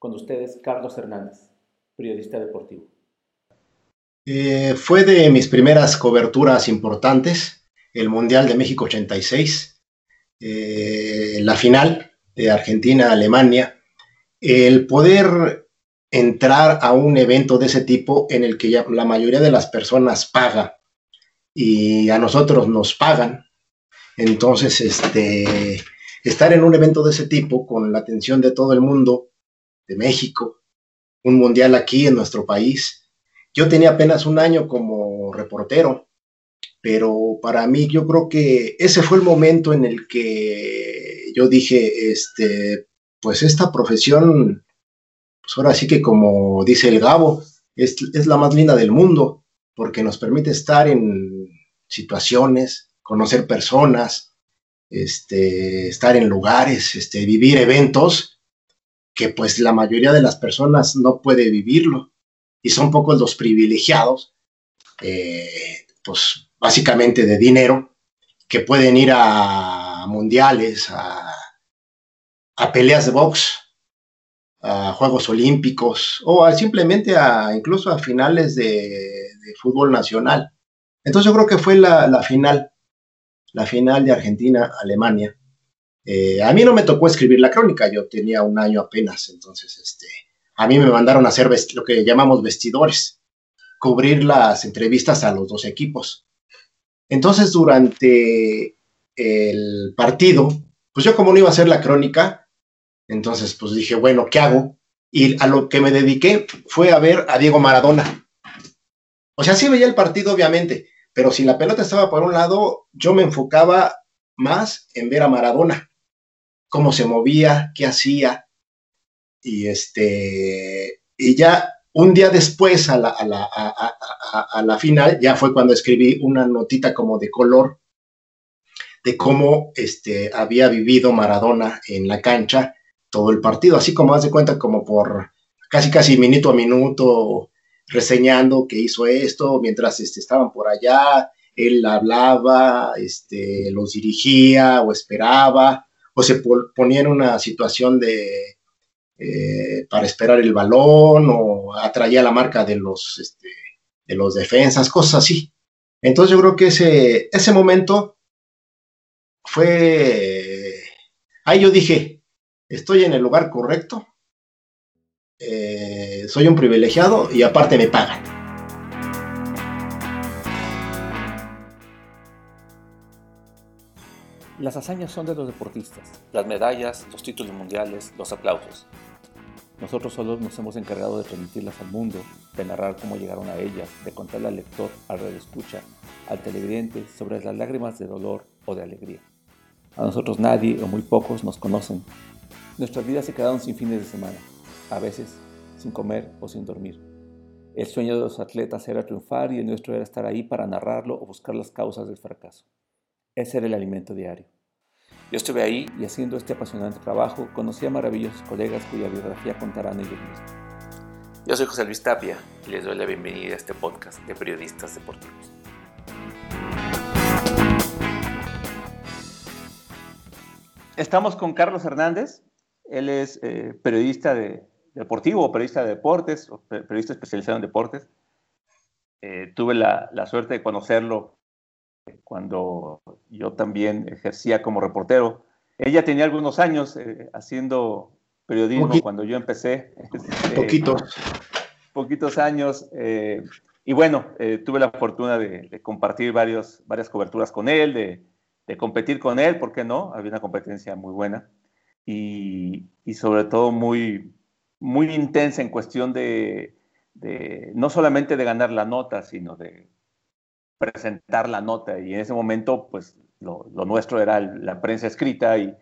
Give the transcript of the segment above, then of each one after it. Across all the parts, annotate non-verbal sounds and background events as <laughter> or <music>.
Con ustedes, Carlos Hernández, periodista deportivo. Eh, fue de mis primeras coberturas importantes, el Mundial de México 86, eh, la final de Argentina-Alemania, el poder entrar a un evento de ese tipo en el que la mayoría de las personas paga y a nosotros nos pagan. Entonces, este, estar en un evento de ese tipo con la atención de todo el mundo, de México, un mundial aquí en nuestro país. Yo tenía apenas un año como reportero, pero para mí yo creo que ese fue el momento en el que yo dije, este, pues esta profesión, pues ahora sí que como dice el Gabo, es, es la más linda del mundo, porque nos permite estar en situaciones, conocer personas, este, estar en lugares, este, vivir eventos que pues la mayoría de las personas no puede vivirlo y son pocos los privilegiados, eh, pues básicamente de dinero, que pueden ir a mundiales, a, peleas de box, a Juegos Olímpicos o simplemente a incluso a finales de, fútbol nacional. Entonces yo creo que fue la, la final, la final de Argentina-Alemania. Eh, a mí no me tocó escribir la crónica, yo tenía un año apenas, entonces este, a mí me mandaron a hacer lo que llamamos vestidores, cubrir las entrevistas a los dos equipos. Entonces, durante el partido, pues yo como no iba a hacer la crónica, entonces pues dije, bueno, ¿qué hago? Y a lo que me dediqué fue a ver a Diego Maradona. O sea, sí veía el partido, obviamente, pero si la pelota estaba por un lado, yo me enfocaba más en ver a Maradona cómo se movía, qué hacía. Y este, y ya un día después a la, a la, final, ya fue cuando escribí una notita como de color de cómo este, había vivido Maradona en la cancha todo el partido, así como haz cuenta como por casi casi minuto a minuto reseñando que hizo esto mientras este, estaban por allá, él hablaba, este, los dirigía o esperaba, se ponía en una situación de eh, para esperar el balón o atraía la marca de los, este, de los defensas, cosas así. Entonces yo creo que ese, ese momento fue, ahí yo dije, estoy en el lugar correcto, eh, soy un privilegiado y aparte me pagan. Las hazañas son de los deportistas, las medallas, los títulos mundiales, los aplausos. Nosotros solo nos hemos encargado de transmitirlas al mundo, de narrar cómo llegaron a ellas, de contarle al lector, al escucha, al televidente sobre las lágrimas de dolor o de alegría. A nosotros nadie o muy pocos nos conocen. Nuestras vidas se quedaron sin fines de semana, a veces sin comer o sin dormir. El sueño de los atletas era triunfar y el nuestro era estar ahí para narrarlo o buscar las causas del fracaso. Ese era el alimento diario. Yo estuve ahí y haciendo este apasionante trabajo conocí a maravillosos colegas cuya biografía contarán ellos mismos. Yo soy José Luis Tapia y les doy la bienvenida a este podcast de periodistas deportivos. Estamos con Carlos Hernández. Él es eh, periodista de, deportivo, periodista de deportes, periodista especializado en deportes. Eh, tuve la, la, suerte de conocerlo cuando yo también ejercía como reportero. Ella tenía algunos años eh, haciendo periodismo cuando yo empecé. Este, poquitos. Poquitos años. Eh, y bueno, eh, tuve la fortuna de, compartir varios, varias coberturas con él, de, competir con él, ¿por qué no? Había una competencia muy buena y, sobre todo muy, muy intensa en cuestión de, no solamente de ganar la nota, sino de presentar la nota y en ese momento pues lo, nuestro era la prensa escrita y,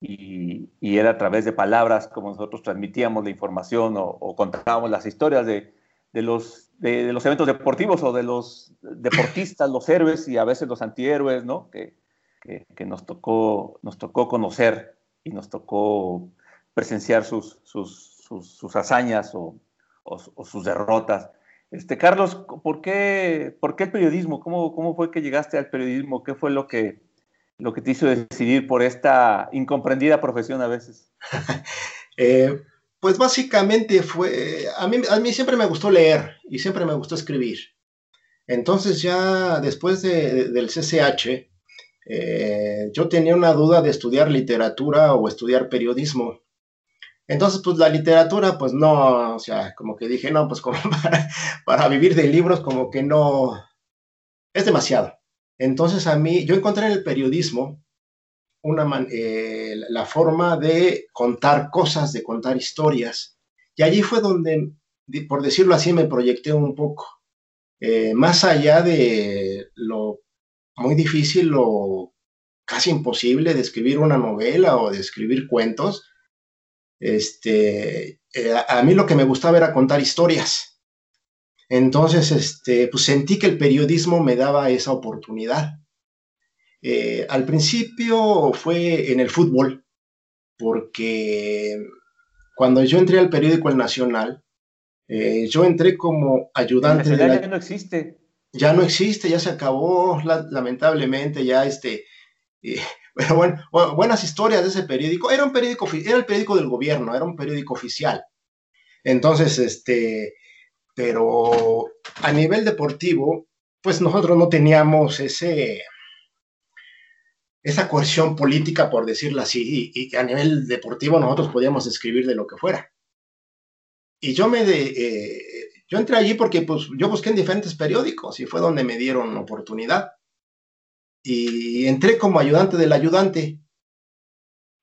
y, era a través de palabras como nosotros transmitíamos la información o, contábamos las historias de, de los, de, los eventos deportivos o de los deportistas, los héroes y a veces los antihéroes, ¿no? Que, que, nos, tocó, nos tocó conocer y nos tocó presenciar sus, sus, sus, hazañas o, o sus derrotas. Este, Carlos, ¿por qué, ¿por qué el periodismo? ¿Cómo, ¿Cómo fue que llegaste al periodismo? ¿Qué fue lo que, lo que te hizo decidir por esta incomprendida profesión a veces? <laughs> Eh, Pues básicamente fue, a mí, a mí siempre me gustó leer y siempre me gustó escribir. Entonces ya después del CCH, eh, yo tenía una duda de estudiar literatura o estudiar periodismo. Entonces, pues la literatura, pues no, o sea, como que dije, no, pues como <laughs> para, vivir de libros, como que no, es demasiado. Entonces a mí, yo encontré en el periodismo una eh, la forma de contar cosas, de contar historias, y allí fue donde, por decirlo así, me proyecté un poco. Eh, más allá de lo muy difícil o casi imposible de escribir una novela o de escribir cuentos, este, eh, a, mí lo que me gustaba era contar historias. Entonces, este, pues sentí que el periodismo me daba esa oportunidad. Eh, al principio fue en el fútbol, porque cuando yo entré al periódico El Nacional, eh, yo entré como ayudante. de ya no existe. Ya no existe, ya se acabó, lamentablemente, ya este. Eh, <laughs> pero bueno, buenas historias de ese periódico. Era un periódico, era el periódico del gobierno, era un periódico oficial. Entonces, este, pero a nivel deportivo, pues nosotros no teníamos ese, esa coerción política, por decirlo así, y, a nivel deportivo nosotros podíamos escribir de lo que fuera. Y yo me de, eh, yo entré allí porque pues, yo busqué en diferentes periódicos y fue donde me dieron oportunidad. Y entré como ayudante del ayudante.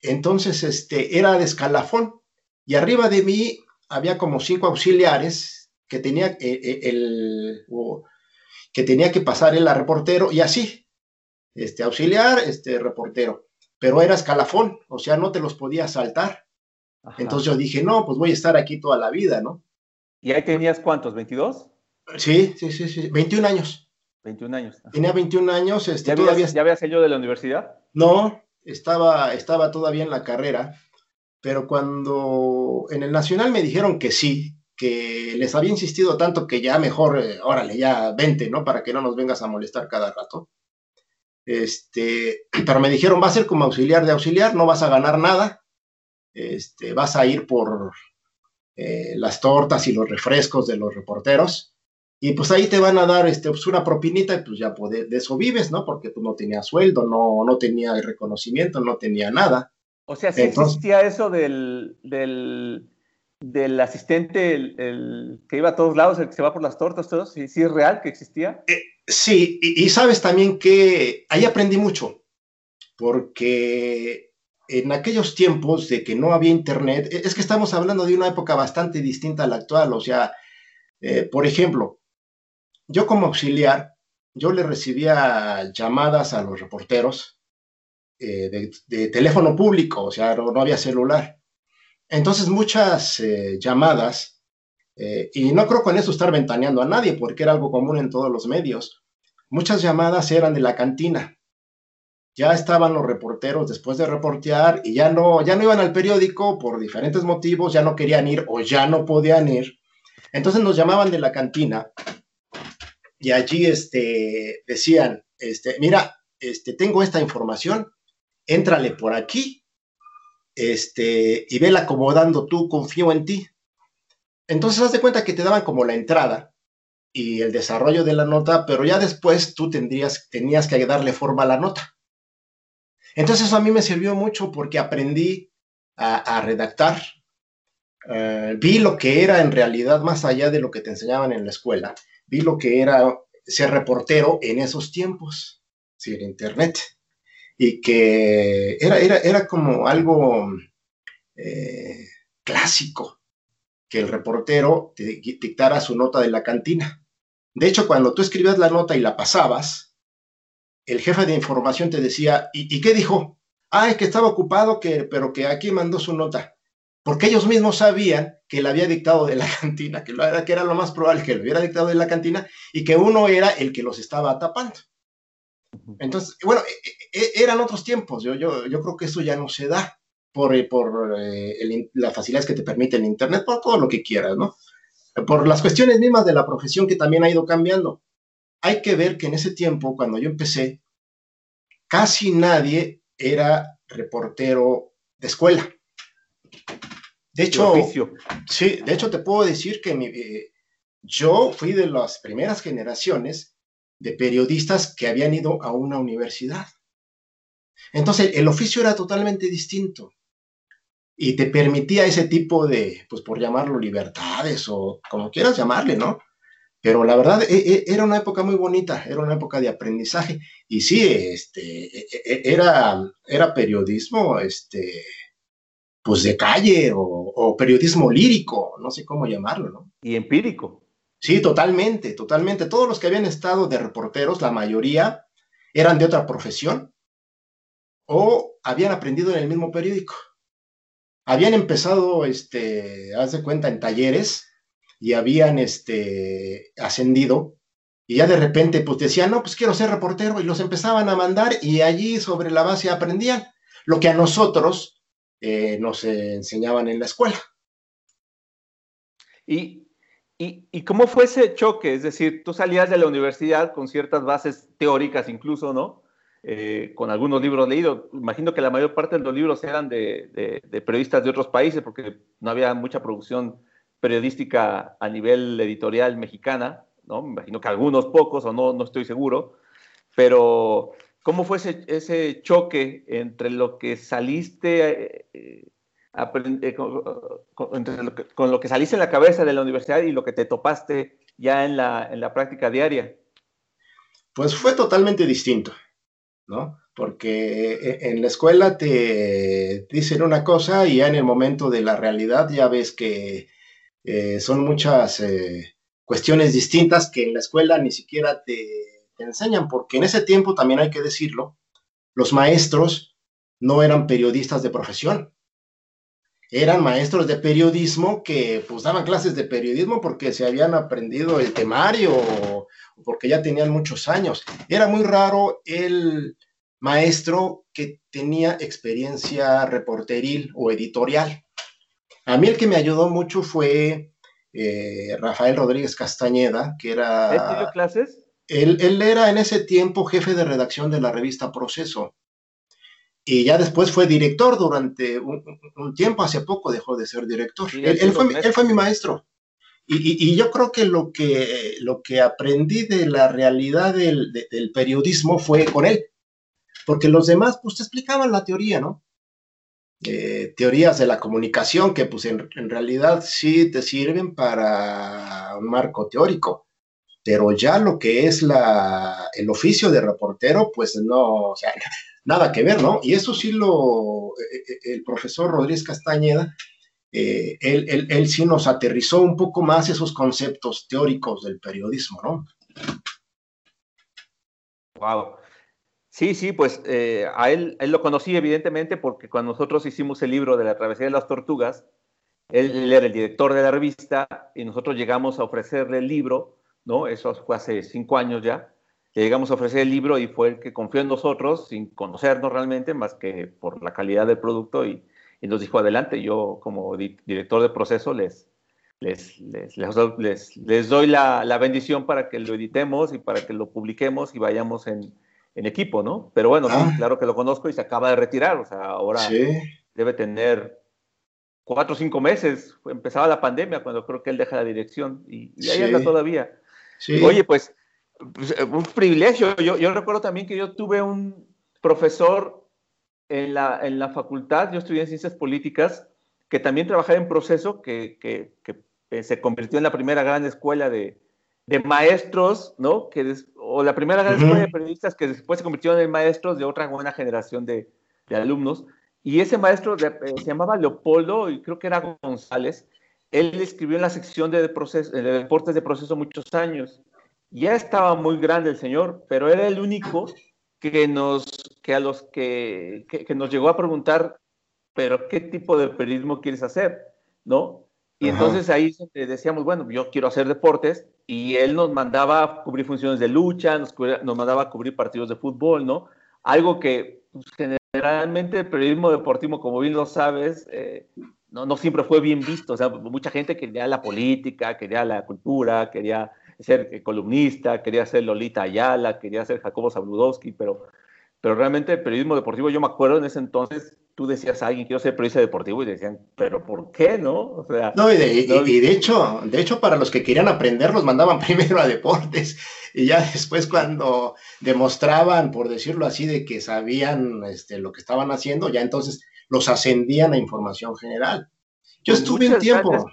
Entonces, este, era de escalafón. Y arriba de mí había como cinco auxiliares que tenía, eh, eh, el, que, tenía que pasar el reportero y así. Este, auxiliar, este, reportero. Pero era escalafón, o sea, no te los podías saltar. Entonces yo dije, no, pues voy a estar aquí toda la vida, ¿no? ¿Y ahí tenías cuántos? ¿22? Sí, sí, sí, sí, 21 años. 21 años. Tenía 21 años. Este, ¿Ya, todavía... ¿Ya había salido de la universidad? No, estaba, estaba todavía en la carrera, pero cuando en el Nacional me dijeron que sí, que les había insistido tanto que ya mejor, eh, órale, ya vente, ¿no? Para que no nos vengas a molestar cada rato. Este, <clears throat> pero me dijeron, va a ser como auxiliar de auxiliar, no vas a ganar nada, este, vas a ir por eh, las tortas y los refrescos de los reporteros, y pues ahí te van a dar este, pues una propinita y pues ya de eso vives, ¿no? Porque tú no tenías sueldo, no, no tenía reconocimiento, no tenía nada. O sea, sí existía eso del, del, del asistente, el, que iba a todos lados, el que se va por las tortas, todo, sí, sí es real que existía. Eh, sí, y, sabes también que ahí aprendí mucho, porque en aquellos tiempos de que no había internet, e, es que estamos hablando de una época bastante distinta a la actual. O sea, eh, por ejemplo, yo como auxiliar, yo le recibía llamadas a los reporteros eh, de, teléfono público, o sea, no, había celular. Entonces muchas eh, llamadas, y no creo con eso estar ventaneando a nadie, porque era algo común en todos los medios, muchas llamadas eran de la cantina ya estaban los reporteros después de reportear y ya no, ya no iban al periódico por diferentes motivos, ya no querían ir o ya no podían ir. Entonces nos llamaban de la cantina y allí este, decían, este, mira, este, tengo esta información, éntrale por aquí este, y vela acomodando tú, confío en ti. Entonces haz de cuenta que te daban como la entrada y el desarrollo de la nota, pero ya después tú tendrías, tenías que darle forma a la nota. Entonces eso a mí me sirvió mucho porque aprendí a, redactar, eh, vi lo que era en realidad más allá de lo que te enseñaban en la escuela, vi lo que era ser reportero en esos tiempos, sin internet, y que era, era, era como algo eh, clásico que el reportero te dictara su nota de la cantina. De hecho, cuando tú escribías la nota y la pasabas, el jefe de información te decía, ¿y, qué dijo? Ah, es que estaba ocupado, que, pero que aquí mandó su nota. Porque ellos mismos sabían que le había dictado de la <laughs> cantina, que, lo, que era lo más probable que lo hubiera dictado de la cantina y que uno era el que los estaba tapando. Entonces, bueno, e, e, e, eran otros tiempos. Yo, yo, yo creo que eso ya no se da por, por eh, las facilidades que te permite el Internet, por todo lo que quieras, ¿no? Por las cuestiones mismas de la profesión que también ha ido cambiando hay que ver que en ese tiempo, cuando yo empecé, casi nadie era reportero de escuela. De hecho, sí, de hecho te puedo decir que eh, yo fui de las primeras generaciones de periodistas que habían ido a una universidad. Entonces, el oficio era totalmente distinto y te permitía ese tipo de, pues por llamarlo libertades o como quieras llamarle, ¿no? Pero la verdad e, e, era una época muy bonita, era una época de aprendizaje y sí, este, e, era, era periodismo, este, pues de calle o, o periodismo lírico, no sé cómo llamarlo, ¿no? Y empírico. Sí, totalmente, totalmente. Todos los que habían estado de reporteros, la mayoría eran de otra profesión o habían aprendido en el mismo periódico. Habían empezado, este, haz de cuenta, en talleres y habían, este, ascendido y ya de repente, pues decían, no, pues quiero ser reportero y los empezaban a mandar y allí sobre la base aprendían lo que a nosotros eh, nos enseñaban en la escuela. Y, ¿Y, cómo fue ese choque? Es decir, tú salías de la universidad con ciertas bases teóricas incluso, ¿no? Eh, con algunos libros leídos. Imagino que la mayor parte de los libros eran de, periodistas de otros países porque no había mucha producción periodística a nivel editorial mexicana, ¿no? Me imagino que algunos pocos o no, no estoy seguro. Pero, ¿cómo fue ese, choque entre lo que saliste... Eh, eh, con, lo que, saliste en la cabeza de la universidad y lo que te topaste ya en la, en la práctica diaria? Pues fue totalmente distinto, ¿no? Porque e, en la escuela te dicen una cosa y ya en el momento de la realidad ya ves que eh, son muchas eh, cuestiones distintas que en la escuela ni siquiera te enseñan, porque en ese tiempo también hay que decirlo, los maestros no eran periodistas de profesión, eran maestros de periodismo que pues daban clases de periodismo porque se habían aprendido el temario o, porque ya tenían muchos años. Era muy raro el maestro que tenía experiencia reporteril o editorial. A mí el que me ayudó mucho fue eh, Rafael Rodríguez Castañeda, que era... ¿Él clases? Él, él, era en ese tiempo jefe de redacción de la revista Proceso y ya después fue director durante un, tiempo, hace poco dejó de ser director. él, fue, mi maestro. Y, yo creo que lo, que lo que aprendí de la realidad del, periodismo fue con él, porque los demás pues te explicaban la teoría, ¿no? Eh, teorías de la comunicación que pues en, en, realidad sí te sirven para un marco teórico, pero ya lo que es la, el oficio de reportero pues no, o sea, <laughs> nada que ver, ¿no? Y eso sí lo, eh, eh, el profesor Rodríguez Castañeda, eh, él, él, sí nos aterrizó un poco más esos conceptos teóricos del periodismo, ¿no? Wow. Sí, sí, pues a él, él lo conocí evidentemente porque cuando nosotros hicimos el libro de la travesía de las tortugas, él, él, era el director de la revista y nosotros llegamos a ofrecerle el libro, ¿no? Eso fue hace cinco años ya llegamos a ofrecer el libro y fue el que confió en nosotros sin conocernos realmente más que por la calidad del producto y, nos dijo adelante. Yo como director de proceso les, les, les, les, doy la, la, bendición para que lo editemos y para que lo publiquemos y vayamos en, en equipo, ¿no? Pero bueno, ah. claro que lo conozco y se acaba de retirar, o sea, ahora debe tener cuatro o cinco meses, empezaba la pandemia cuando creo que él deja la dirección y, ahí anda todavía. Oye, pues pues, eh, un privilegio. Yo, yo, recuerdo también que yo tuve un profesor en la, en la facultad, yo estudié en ciencias políticas, que también trabajaba en proceso, que, que, eh, se convirtió en la primera gran escuela de, de maestros, ¿no? Que o la primera gran escuela de periodistas que después se convirtió en maestros de otra buena generación de, de alumnos. Y ese maestro eh, se llamaba Leopoldo y creo que era González. Él escribió en la sección de, proceso, de deportes de proceso muchos años ya estaba muy grande el señor, pero era el único que nos, que a los que, que, nos llegó a preguntar, pero ¿qué tipo de periodismo quieres hacer? ¿No? Y entonces ahí decíamos, bueno, yo quiero hacer deportes, y él nos mandaba a cubrir funciones de lucha, nos, nos mandaba a cubrir partidos de fútbol, ¿no? Algo que pues, generalmente el periodismo deportivo, como bien lo sabes, eh, no, no siempre fue bien visto. O sea, mucha gente quería la política, quería la cultura, quería ser columnista, quería ser Lolita Ayala, quería ser Jacobo Zabludowski, pero, pero realmente el periodismo deportivo, yo me acuerdo en ese entonces, tú decías a alguien, quiero ser periodista deportivo, y decían, pero ¿por qué no? O sea, no, y de, hecho, de hecho, para los que querían aprender, los mandaban <laughs> primero a deportes, y ya después cuando demostraban, por decirlo así, de que sabían este, lo que estaban haciendo, ya entonces los ascendían a información general. Yo estuve un tiempo.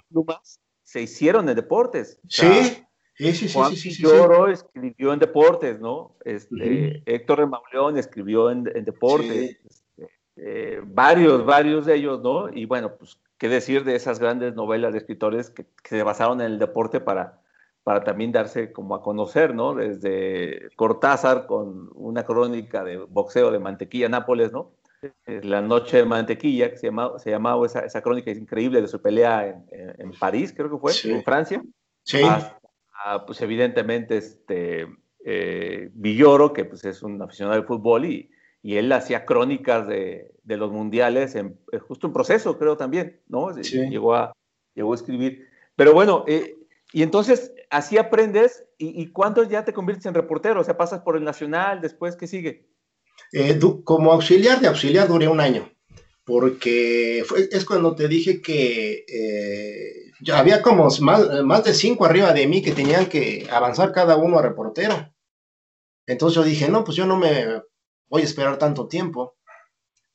Se hicieron en deportes. sí, Sí, sí, Juan sí, sí, Lloro escribió en deportes, ¿no? Este, Héctor Remauleón escribió en, deportes. Este, eh, varios, varios de ellos, ¿no? Y bueno, pues, ¿qué decir de esas grandes novelas de escritores que, se basaron en el deporte para, para también darse como a conocer, ¿no? Desde Cortázar con una crónica de boxeo de Mantequilla, Nápoles, ¿no? La noche de mantequilla, que se llamaba, se llamaba esa, esa crónica increíble de su pelea en, en, París, creo que fue, en Francia. Sí pues evidentemente este, eh, Villoro, que pues es un aficionado del fútbol y, y él hacía crónicas de, de los mundiales, en, eh, justo en proceso creo también, ¿no? Llegó, a, llegó a escribir. Pero bueno, eh, y entonces así aprendes y, y ¿cuándo ya te conviertes en reportero? O sea, pasas por el Nacional, después, ¿qué sigue? Como auxiliar de auxiliar duré un año, porque fue, es cuando te dije que ya había como más, más de cinco arriba de mí que tenían que avanzar cada uno a reportero. Entonces yo dije, no, pues yo no me voy a esperar tanto tiempo.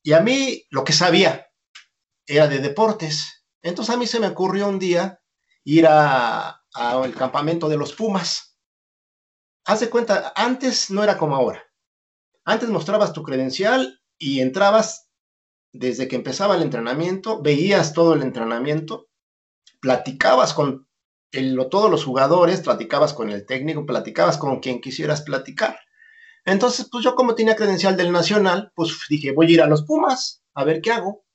Y a mí lo que sabía era de deportes. Entonces a mí se me ocurrió un día ir al campamento de los Pumas. Haz de cuenta, antes no era como ahora. Antes mostrabas tu credencial y entrabas desde que empezaba el entrenamiento, veías todo el entrenamiento platicabas con todos los jugadores, platicabas con el técnico, platicabas con quien quisieras platicar. Entonces, pues yo como tenía credencial del Nacional, pues dije, voy a ir a los Pumas, a ver qué hago.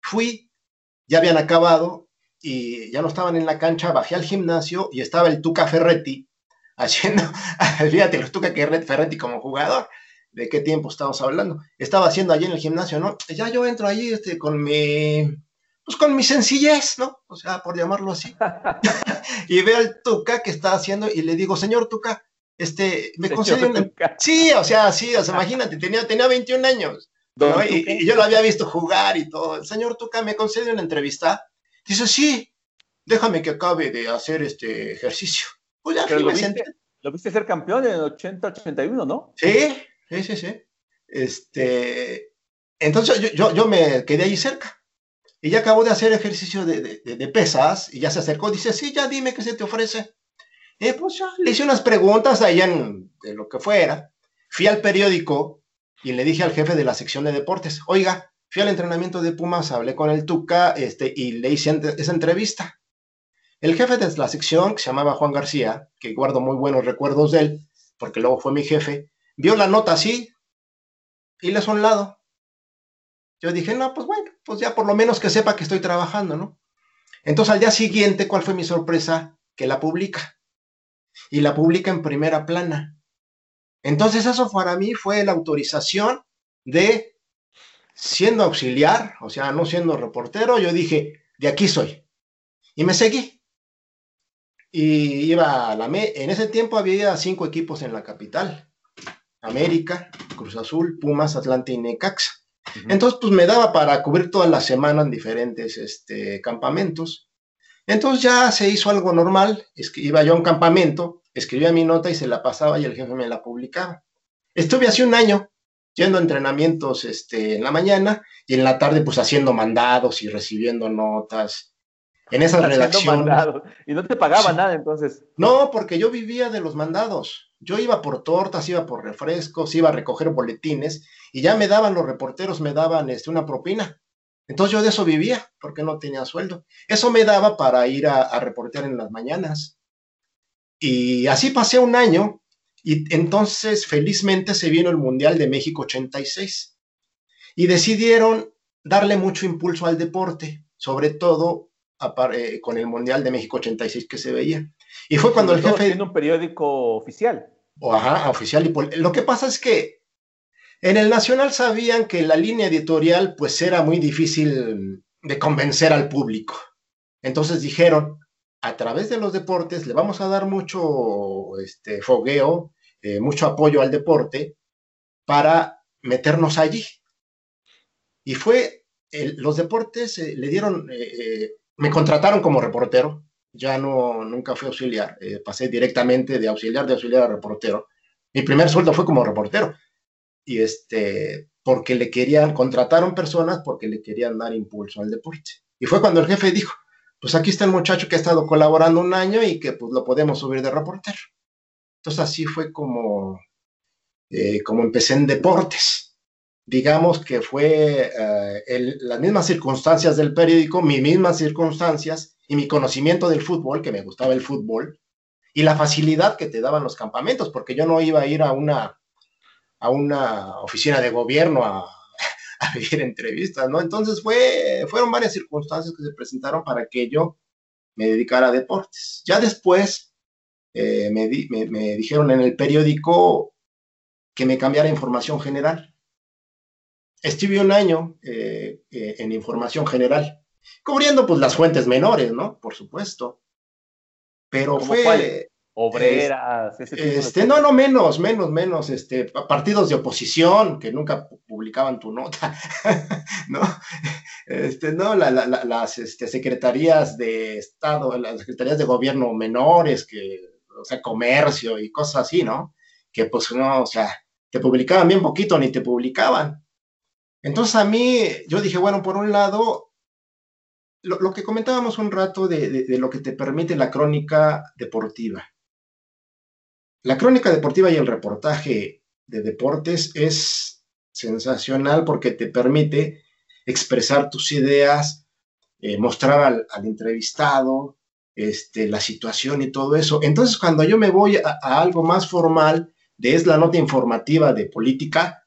Fui, ya habían acabado y ya no estaban en la cancha, bajé al gimnasio y estaba el Tuca Ferretti haciendo, <laughs> fíjate, el Tuca Ferretti como jugador, ¿de qué tiempo estamos hablando? Estaba haciendo allí en el gimnasio, ¿no? Ya yo entro allí este, con mi pues con mi sencillez, ¿no? O sea, por llamarlo así. <laughs> <laughs> y veo al Tuca que está haciendo y le digo, señor Tuca, este, me concede una... Sí, o sea, sí, o sea, imagínate, tenía, tenía 21 años. Y, yo lo había visto jugar y todo. El señor Tuca me concede una entrevista. Dice, sí, déjame que acabe de hacer este ejercicio. Pues ya lo, viste, lo viste ser campeón en 80-81, ¿no? Sí, sí, sí, sí. Este, entonces yo, yo, yo me quedé ahí cerca. Y ya acabó de hacer ejercicio de, pesas y ya se acercó. Dice, sí, ya dime qué se te ofrece. Y pues ya le hice unas preguntas ahí en, de lo que fuera. Fui al periódico y le dije al jefe de la sección de deportes, oiga, fui al entrenamiento de Pumas, hablé con el Tuca este, y le hice esa entrevista. El jefe de la sección, que se llamaba Juan García, que guardo muy buenos recuerdos de él, porque luego fue mi jefe, vio la nota así y le hizo un lado. Yo dije, no, pues bueno, pues ya por lo menos que sepa que estoy trabajando, ¿no? Entonces al día siguiente, ¿cuál fue mi sorpresa? Que la publica. Y la publica en primera plana. Entonces eso para mí fue la autorización de, siendo auxiliar, o sea, no siendo reportero, yo dije, de aquí soy. Y me seguí. Y iba a la... En ese tiempo había cinco equipos en la capital. América, Cruz Azul, Pumas, Atlante y Necaxa. Entonces, pues me daba para cubrir toda la semana en diferentes este, campamentos. Entonces ya se hizo algo normal, es que iba yo a un campamento, escribía mi nota y se la pasaba y el jefe me la publicaba. Estuve hace un año yendo a entrenamientos este, en la mañana y en la tarde pues haciendo mandados y recibiendo notas. En esas redacciones. Y no te pagaba nada entonces. No, porque yo vivía de los mandados. Yo iba por tortas, iba por refrescos, iba a recoger boletines y ya me daban los reporteros, me daban este, una propina. Entonces yo de eso vivía porque no tenía sueldo. Eso me daba para ir a, a reportear en las mañanas. Y así pasé un año y entonces felizmente se vino el Mundial de México 86 y decidieron darle mucho impulso al deporte, sobre todo eh, con el Mundial de México 86 que se veía. Y fue cuando el jefe... En un periódico oficial. Ajá, oficial. Y lo que pasa es que en el Nacional sabían que la línea editorial pues era muy difícil de convencer al público. Entonces dijeron, a través de los deportes le vamos a dar mucho este, fogueo, eh, mucho apoyo al deporte para meternos allí. Y fue, los deportes eh, le dieron, eh, eh, me contrataron como reportero, ya no, nunca fui auxiliar, pasé directamente de auxiliar, de auxiliar a reportero. Mi primer sueldo fue como reportero. Y este, porque le querían, contrataron personas porque le querían dar impulso al deporte. Y fue cuando el jefe dijo, pues aquí está el muchacho que ha estado colaborando un año y que pues lo podemos subir de reportero. Entonces así fue como, eh, como empecé en deportes. Digamos que fue eh, las mismas circunstancias del periódico, mis mismas circunstancias y mi conocimiento del fútbol, que me gustaba el fútbol, y la facilidad que te daban los campamentos, porque yo no iba a ir a una, a una oficina de gobierno a, <laughs> a vivir entrevistas, ¿no? Entonces fue, fueron varias circunstancias que se presentaron para que yo me dedicara a deportes. Ya después eh, me, me, dijeron en el periódico que me cambiara información general. Estuve un año eh, eh, en información general, cubriendo pues las fuentes menores, ¿no? Por supuesto. Pero fue obreras, este, no, no, menos, menos, menos, este, partidos de oposición que nunca publicaban tu nota, <laughs> ¿no? Este, no, las este, secretarías de Estado, las secretarías de gobierno menores, que, o sea, comercio y cosas así, ¿no? Que pues no, o sea, te publicaban bien poquito, ni te publicaban. Entonces a mí, yo dije, bueno, por un lado, lo, que comentábamos un rato de lo que te permite la crónica deportiva la crónica deportiva y el reportaje de deportes es sensacional porque te permite expresar tus ideas, eh, mostrar al, entrevistado este, la situación y todo eso. Entonces, cuando yo me voy a, algo más formal, de es la nota informativa de política,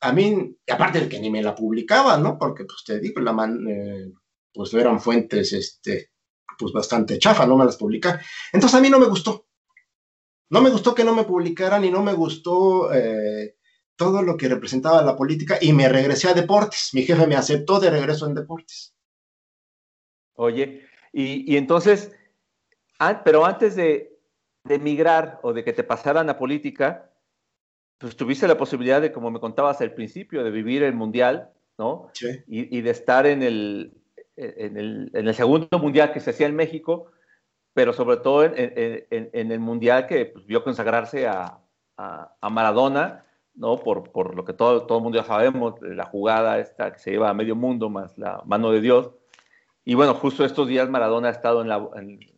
a mí, aparte de que ni me la publicaba, ¿no? Porque, pues te digo, la man, eh, pues eran fuentes, este, pues bastante chafa, no me las publica. Entonces, a mí no me gustó. No me gustó que no me publicaran y no me gustó eh, todo lo que representaba la política y me regresé a deportes. Mi jefe me aceptó de regreso en deportes. Oye, y, entonces, pero antes de, emigrar o de que te pasaran a política, pues tuviste la posibilidad de, como me contabas al principio, de vivir el mundial, ¿no? Sí. Y, de estar en el, en el, en el segundo mundial que se hacía en México pero sobre todo en, el Mundial que pues, vio consagrarse a, Maradona, ¿no? Por, por, lo que todo, todo el mundo ya sabemos, la jugada esta que se lleva a medio mundo, más la mano de Dios. Y bueno, justo estos días Maradona ha estado en la...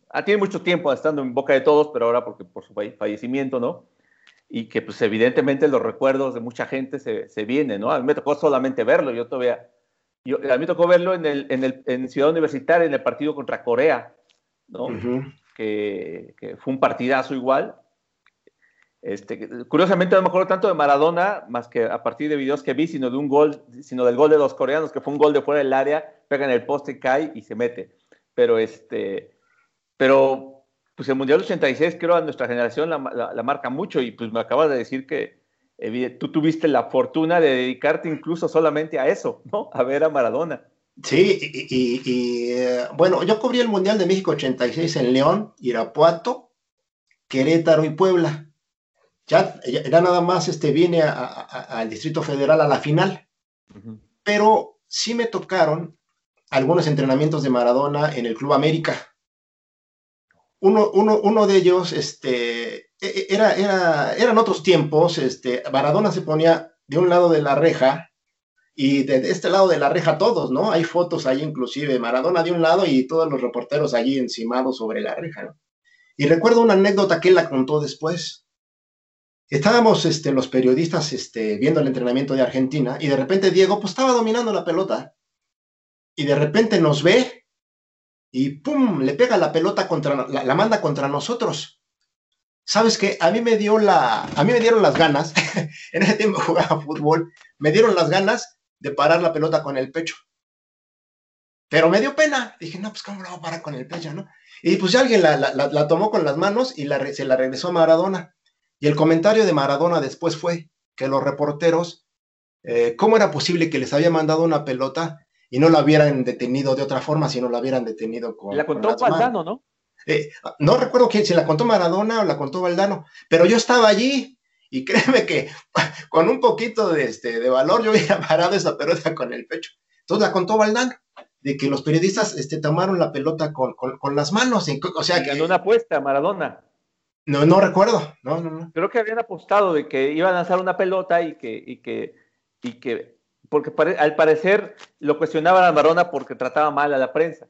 ah, tiene mucho tiempo estando en boca de todos, pero ahora porque por su fallecimiento, ¿no? Y que pues evidentemente los recuerdos de mucha gente se, se vienen, ¿no? A mí me tocó solamente verlo, yo todavía... Yo, a mí me tocó verlo en, el, en, el, en Ciudad Universitaria, en el partido contra Corea, que, fue un partidazo igual. Este, curiosamente no me acuerdo tanto de Maradona, más que a partir de videos que vi, sino de un gol, sino del gol de los coreanos, que fue un gol de fuera del área, pega en el poste, cae y se mete. Pero este, pero pues el Mundial 86 creo a nuestra generación la, marca mucho y pues me acabas de decir que tú tuviste la fortuna de dedicarte incluso solamente a eso, ¿no? A ver a Maradona. Sí, y, eh, bueno, yo cubrí el Mundial de México 86 en León, Irapuato, Querétaro y Puebla. Ya, era nada más este, vine al Distrito Federal a la final, pero sí me tocaron algunos entrenamientos de Maradona en el Club América. Uno, uno, uno de ellos, este, era, era, eran otros tiempos, este, Maradona se ponía de un lado de la reja y de, este lado de la reja todos, ¿no? Hay fotos ahí inclusive, Maradona de un lado y todos los reporteros allí encimados sobre la reja, ¿no? Y recuerdo una anécdota que él la contó después. Estábamos este, los periodistas este, viendo el entrenamiento de Argentina y de repente Diego pues estaba dominando la pelota y de repente nos ve y ¡pum! le pega la pelota contra, la manda contra nosotros. ¿Sabes qué? A mí me dio la, a mí me dieron las ganas, <laughs> en ese tiempo jugaba fútbol, me dieron las ganas de parar la pelota con el pecho. Pero me dio pena. Dije, no, pues cómo lo voy a parar con el pecho, ¿no? Y pues ya alguien la, tomó con las manos y se la regresó a Maradona. Y el comentario de Maradona después fue que los reporteros, eh, ¿cómo era posible que les había mandado una pelota y no la hubieran detenido de otra forma, sino la hubieran detenido con. La contó Valdano, ¿no? Eh, no recuerdo quién, si la contó Maradona o la contó Valdano, pero yo estaba allí Y <laughs> créeme que con un poquito de, este, de valor yo hubiera parado esa pelota con el pecho. Entonces la contó Valdano, de que los periodistas este, tomaron la pelota con, las manos. o sea, que, ganó una apuesta, Maradona. No, no recuerdo. No, no, no. Creo que habían apostado de que iban a lanzar una pelota y que, y que, y que porque al parecer lo cuestionaban a Maradona porque trataba mal a la prensa,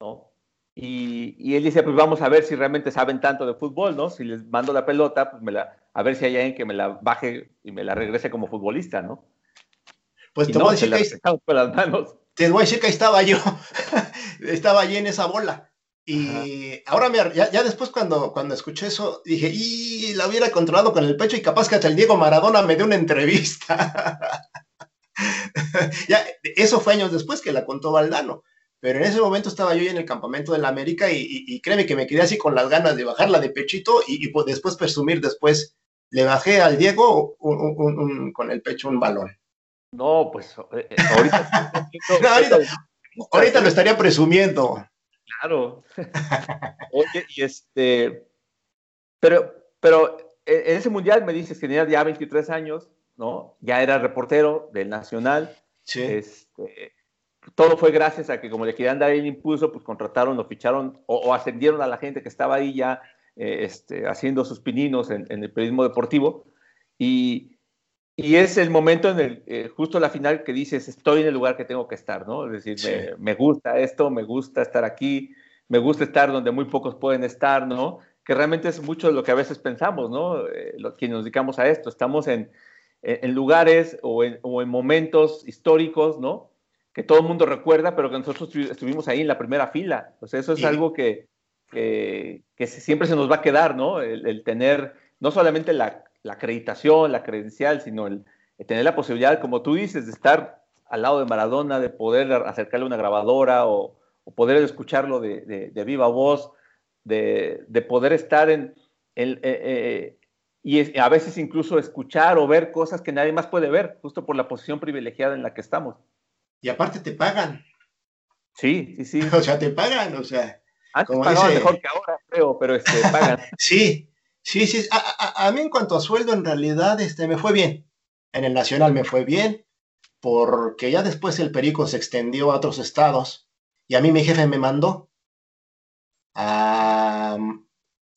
¿no? Y, y, él dice, pues vamos a ver si realmente saben tanto de fútbol, ¿no? Si les mando la pelota, pues me la, a ver si hay alguien que me la baje y me la regrese como futbolista, ¿no? Pues te, voy a decir que te voy a decir que ahí estaba yo, <laughs> estaba allí en esa bola. Y ahora me, ya, ya, después cuando, cuando escuché eso, dije, y la hubiera controlado con el pecho y capaz que hasta el Diego Maradona me dio una entrevista. <laughs> ya, eso fue años después que la contó Valdano. Pero en ese momento estaba yo en el campamento de la América y, créeme que me quedé así con las ganas de bajarla de pechito y, pues después presumir después. Le bajé al Diego con el pecho un balón. No, pues eh, eh, ahorita, <laughs> ahorita, lo estaría presumiendo. Claro. <laughs> Oye, y este, pero, pero eh, en ese mundial me dices que tenía ya 23 años, ¿no? Ya era reportero del Nacional. Sí. Este, todo fue gracias a que como le querían dar el impulso, pues contrataron o ficharon o, ascendieron a la gente que estaba ahí ya eh, este, haciendo sus pininos en, el periodismo deportivo. Y, y, es el momento en el, eh, justo la final que dices, estoy en el lugar que tengo que estar, ¿no? Es decir, me, gusta esto, me gusta estar aquí, me gusta estar donde muy pocos pueden estar, ¿no? Que realmente es mucho de lo que a veces pensamos, ¿no? Eh, los que nos dedicamos a esto, estamos en, en lugares o en, o en momentos históricos, ¿no? Que todo el mundo recuerda, pero que nosotros estuvimos ahí en la primera fila. O sea, eso es algo que, que, siempre se nos va a quedar, ¿no? El, tener no solamente la, acreditación, la credencial, sino el, tener la posibilidad, como tú dices, de estar al lado de Maradona, de poder acercarle una grabadora o, poder escucharlo de, viva voz, de, poder estar en... el eh, eh, y a veces incluso escuchar o ver cosas que nadie más puede ver, justo por la posición privilegiada en la que estamos y aparte te pagan. Sí, sí, sí. <laughs> O sea, te pagan, o sea. Antes como dice... mejor que ahora, creo, pero este, pagan. <laughs> sí, sí, sí. A, mí en cuanto a sueldo, en realidad, este, me fue bien. En el Nacional me fue bien, porque ya después el perico se extendió a otros estados y a mí mi jefe me mandó a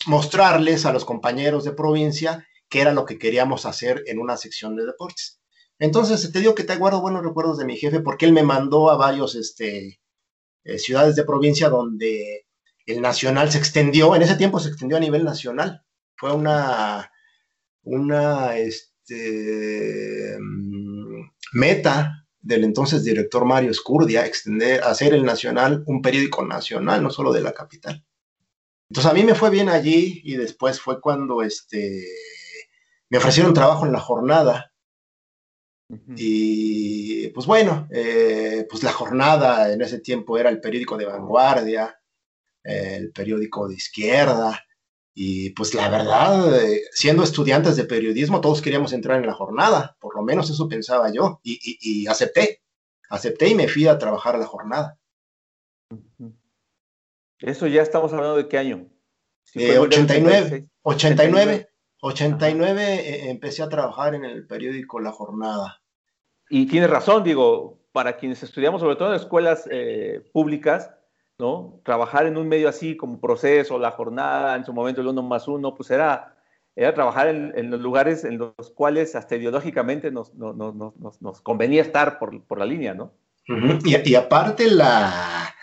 mostrarles a los compañeros de provincia qué era lo que queríamos hacer en una sección de deportes. Entonces, te digo que te guardo buenos recuerdos de mi jefe porque él me mandó a varios este, eh, ciudades de provincia donde el nacional se extendió, en ese tiempo se extendió a nivel nacional. Fue una, este, mm, meta del entonces director Mario Escurdia, extender, hacer el Nacional un periódico nacional, no solo de la capital. Entonces a mí me fue bien allí y después fue cuando este, me ofrecieron trabajo en la jornada y pues bueno, eh, pues la jornada en ese tiempo era el periódico de vanguardia, el periódico de izquierda, y pues la verdad, eh, siendo estudiantes de periodismo, todos queríamos entrar en la jornada, por lo menos eso pensaba yo, y, acepté, acepté y me fui a trabajar a la jornada. Eso ya estamos hablando de qué año? 89, 89. 89 eh, empecé a trabajar en el periódico La Jornada. Y tienes razón, digo, para quienes estudiamos, sobre todo en escuelas eh, públicas, ¿no? Trabajar en un medio así como proceso, la jornada, en su momento el uno más uno, pues era, era trabajar en, los lugares en los cuales hasta ideológicamente nos, nos, convenía estar por, por, la línea, ¿no? y, y, aparte la,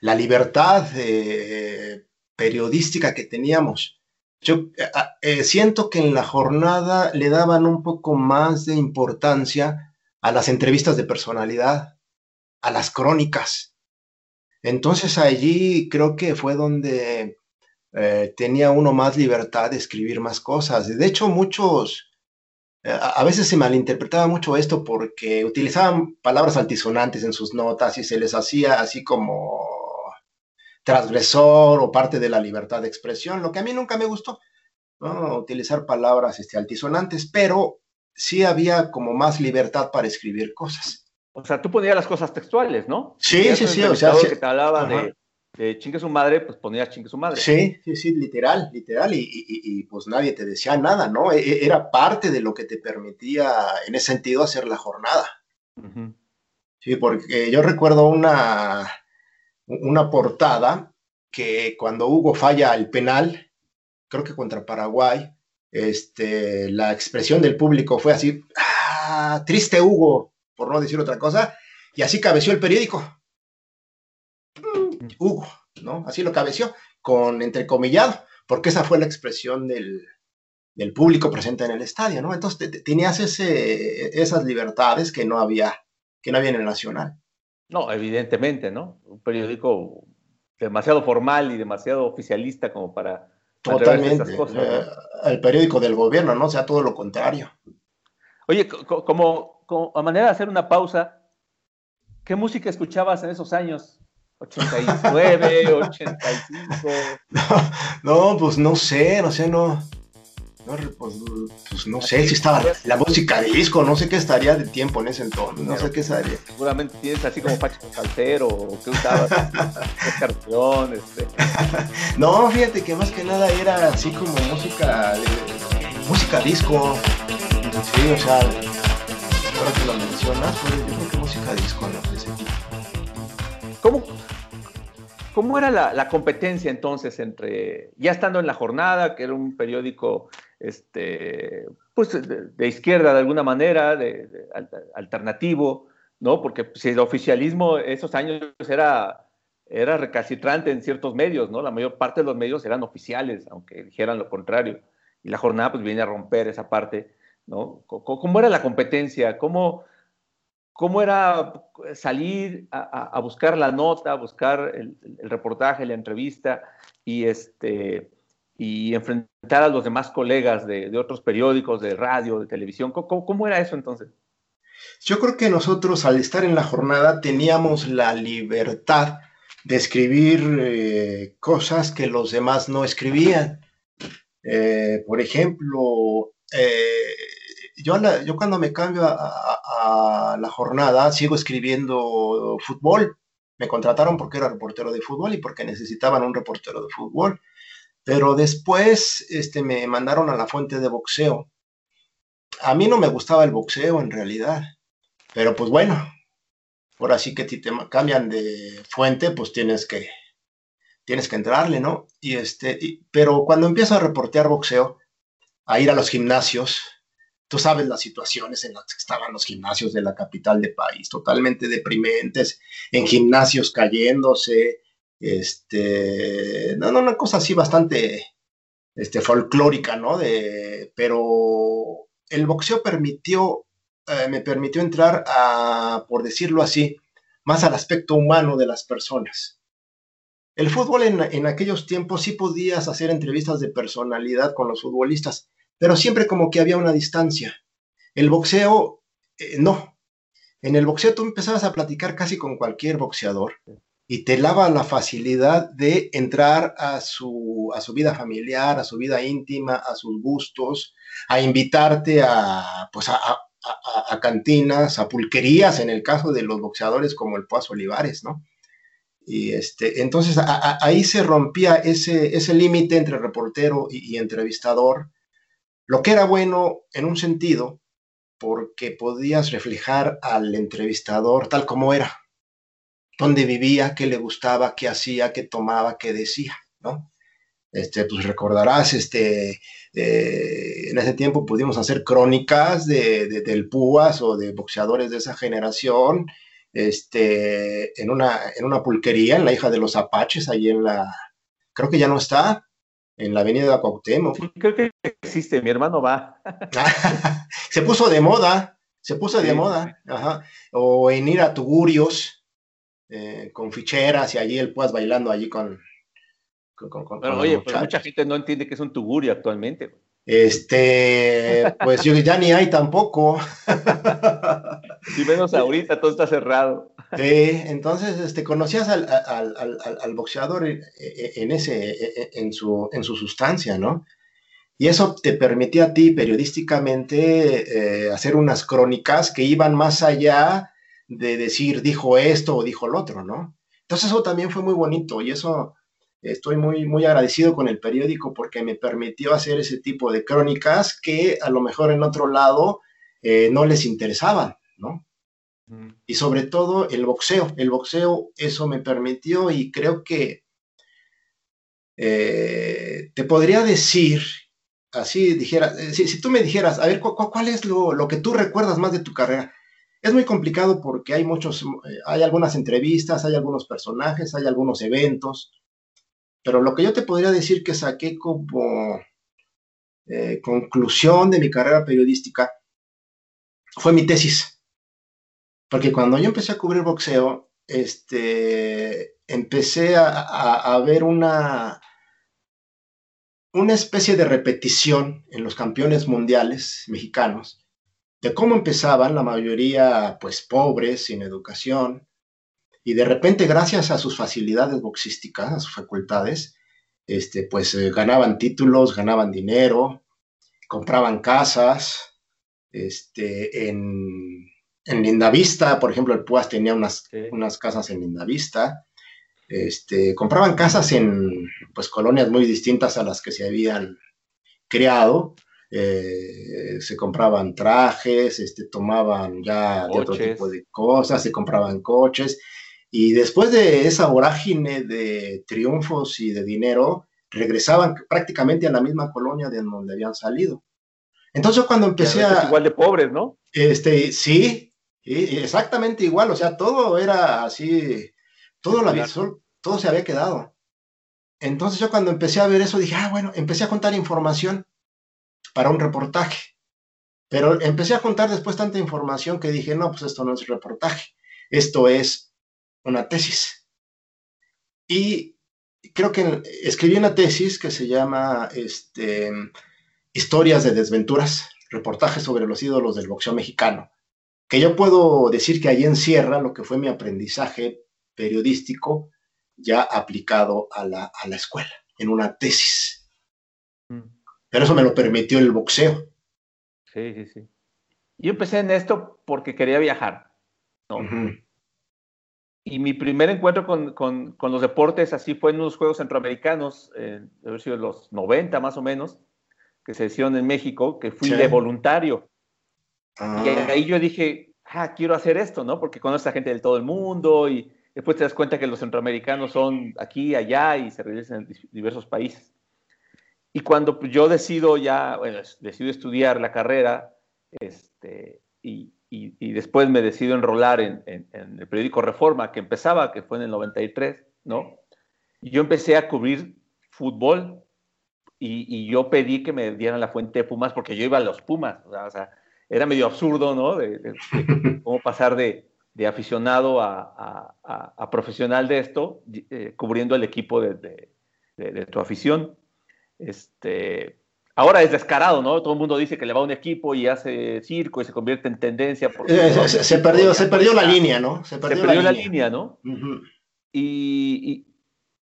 la libertad eh, periodística que teníamos. Yo eh, eh, siento que en la jornada le daban un poco más de importancia a las entrevistas de personalidad, a las crónicas. Entonces allí creo que fue donde eh, tenía uno más libertad de escribir más cosas. De hecho, muchos, a veces se malinterpretaba mucho esto porque utilizaban palabras altisonantes en sus notas y se les hacía así como transgresor o parte de la libertad de expresión, lo que a mí nunca me gustó, ¿no? utilizar palabras este, altisonantes, pero sí había como más libertad para escribir cosas. O sea, tú ponías las cosas textuales, ¿no? Sí, sí, sí. O sea, que te hablaba de, de chingue su madre, pues ponías chingue su madre. Sí, sí, sí, literal, literal, y, pues nadie te decía nada, ¿no? E, e, era parte de lo que te permitía, en ese sentido, hacer la jornada. Sí, porque yo recuerdo una, una portada que cuando Hugo falla el penal, creo que contra Paraguay, este, la expresión del público fue así, ah, triste Hugo, por no decir otra cosa, y así cabeció el periódico. Hugo, ¿no? Así lo cabeció, con entrecomillado, porque esa fue la expresión del, público presente en el estadio, ¿no? Entonces tenías ese, esas libertades que no había, que no había en el Nacional. No, evidentemente, ¿no? Un periódico demasiado formal y demasiado oficialista como para Totalmente. Esas cosas, eh, el periódico del gobierno, ¿no? O sea, todo lo contrario. Oye, como, como, a manera de hacer una pausa, ¿qué música escuchabas en esos años? 89, 85. <laughs> No, pues no sé, no sé, no. No, pues, pues, no sé si estaba la música disco, no sé qué estaría de tiempo en ese entonces, no sé qué estaría. Seguramente tienes así como Pacho Calcero, o qué usabas, <laughs> cartón, este. No, fíjate que más que nada era así como música, música disco. Sí, o sea, ahora que lo mencionas, pues yo creo que música disco, ¿no? ¿Cómo, ¿Cómo era la, competencia entonces entre, ya estando en la jornada, que era un periódico este, pues de, izquierda de alguna manera, de, alternativo, ¿no? Porque si el oficialismo esos años era, era recalcitrante en ciertos medios, ¿no? La mayor parte de los medios eran oficiales, aunque dijeran lo contrario. Y la jornada pues viene a romper esa parte, ¿no? ¿Cómo, era la competencia? ¿Cómo, cómo era salir a, buscar la nota, a buscar el, reportaje, la entrevista y, este, y enfrentar a los demás colegas de, otros periódicos, de radio, de televisión. ¿Cómo, era eso entonces? Yo creo que nosotros al estar en la jornada teníamos la libertad de escribir eh, cosas que los demás no escribían. Eh, por ejemplo, eh, yo, yo cuando me cambio a, la jornada sigo escribiendo fútbol. Me contrataron porque era reportero de fútbol y porque necesitaban un reportero de fútbol. Pero después este, me mandaron a la fuente de boxeo. A mí no me gustaba el boxeo en realidad. Pero pues bueno, ahora sí que te cambian de fuente, pues tienes que, tienes que entrarle, ¿no? Y este, pero cuando empiezo a reportear boxeo, a ir a los gimnasios, Tú sabes las situaciones en las que estaban los gimnasios de la capital del país, totalmente deprimentes, en gimnasios cayéndose, este, no, no, una cosa así bastante este, folclórica, ¿no? De, pero el boxeo permitió, eh, me permitió entrar a, por decirlo así, más al aspecto humano de las personas. El fútbol en, en, aquellos tiempos sí podías hacer entrevistas de personalidad con los futbolistas, pero siempre como que había una distancia. El boxeo, eh, no. En el boxeo tú empezabas a platicar casi con cualquier boxeador y te daba la facilidad de entrar a su, a su vida familiar, a su vida íntima, a sus gustos, a invitarte a, pues a, a, cantinas, a pulquerías, en el caso de los boxeadores como el Paz Olivares, ¿no? Y este, entonces ahí se rompía ese, ese límite entre reportero y entrevistador lo que era bueno en un sentido, porque podías reflejar al entrevistador tal como era, dónde vivía, qué le gustaba, qué hacía, qué tomaba, qué decía, ¿no? Este, pues recordarás, este, eh, en ese tiempo pudimos hacer crónicas de, del Púas o de boxeadores de esa generación, este, en una, en una pulquería, en la hija de los Apaches, ahí en la, creo que ya no está, en la avenida Cuauhtémoc. Sí, creo que existe, mi hermano va. <laughs> se puso de moda, se puso de moda, Ajá. o en ir a Tugurios, eh, con ficheras y allí el pues bailando allí con... oye, pues mucha gente no entiende que es un tugurio actualmente. Este, pues yo ya ni hay tampoco. <laughs> y menos ahorita, todo está cerrado. Sí, entonces este, conocías al, al, boxeador en, ese, en, su, en su sustancia, ¿no? Y eso te permitía a ti periodísticamente eh, hacer unas crónicas que iban más allá de decir dijo esto o dijo el otro, ¿no? Entonces eso también fue muy bonito y eso estoy muy, muy agradecido con el periódico porque me permitió hacer ese tipo de crónicas que a lo mejor en otro lado eh, no les interesaban, ¿no? Y sobre todo el boxeo. El boxeo, eso me permitió y creo que eh, te podría decir, así dijera, eh, si, tú me dijeras, a ver, ¿cuál, es lo, que tú recuerdas más de tu carrera? Es muy complicado porque hay muchos, hay algunas entrevistas, hay algunos personajes, hay algunos eventos, pero lo que yo te podría decir que saqué como eh, conclusión de mi carrera periodística fue mi tesis. Porque cuando yo empecé a cubrir boxeo, este, empecé a, ver una, una especie de repetición en los campeones mundiales mexicanos de cómo empezaban, la mayoría pues pobres, sin educación, y de repente gracias a sus facilidades boxísticas, a sus facultades, este, pues eh, ganaban títulos, ganaban dinero, compraban casas, este, en, en Lindavista, por ejemplo, el Puas tenía unas, unas casas en Lindavista, este, compraban casas en pues, colonias muy distintas a las que se habían creado, eh, se compraban trajes, este, tomaban ya de otro tipo de cosas, se compraban coches, y después de esa vorágine de triunfos y de dinero, regresaban prácticamente a la misma colonia de donde habían salido. Entonces cuando empecé a... Igual de pobres, ¿no? Este, sí, exactamente igual, o sea, todo era así, todo, la, todo se había quedado. Entonces yo cuando empecé a ver eso dije, ah, bueno, empecé a contar información para un reportaje. Pero empecé a contar después tanta información que dije, no, pues esto no es reportaje, esto es una tesis. Y creo que escribí una tesis que se llama este, Historias de desventuras, reportajes sobre los ídolos del boxeo mexicano, que yo puedo decir que ahí encierra lo que fue mi aprendizaje periodístico ya aplicado a la, a la escuela, en una tesis. Pero eso me lo permitió el boxeo. Sí, sí, sí. Yo empecé en esto porque quería viajar. ¿no? Y mi primer encuentro con, con, con, los deportes así fue en unos Juegos Centroamericanos, eh, debe haber sido los 90 más o menos, que se hicieron en México, que fui de voluntario. Y ah. ahí yo dije, ah, quiero hacer esto, ¿no? Porque conozco a gente de todo el mundo y después te das cuenta que los centroamericanos son aquí, allá y se realizan en diversos países. Y cuando yo decido ya, bueno, decido estudiar la carrera, este, y, y, después me decido enrolar en, el periódico Reforma, que empezaba, que fue en el 93, ¿no? Yo empecé a cubrir fútbol y, yo pedí que me dieran la fuente de Pumas porque yo iba a los Pumas, o sea, era medio absurdo, ¿no? De, cómo pasar de, aficionado a, profesional de esto, eh, cubriendo el equipo de, tu afición. Este, Ahora es descarado, ¿no? Todo el mundo dice que le va a un equipo y hace circo y se convierte en tendencia. Eh, se, perdió, se perdió la línea, ¿no? Se perdió, la, línea. ¿no? y,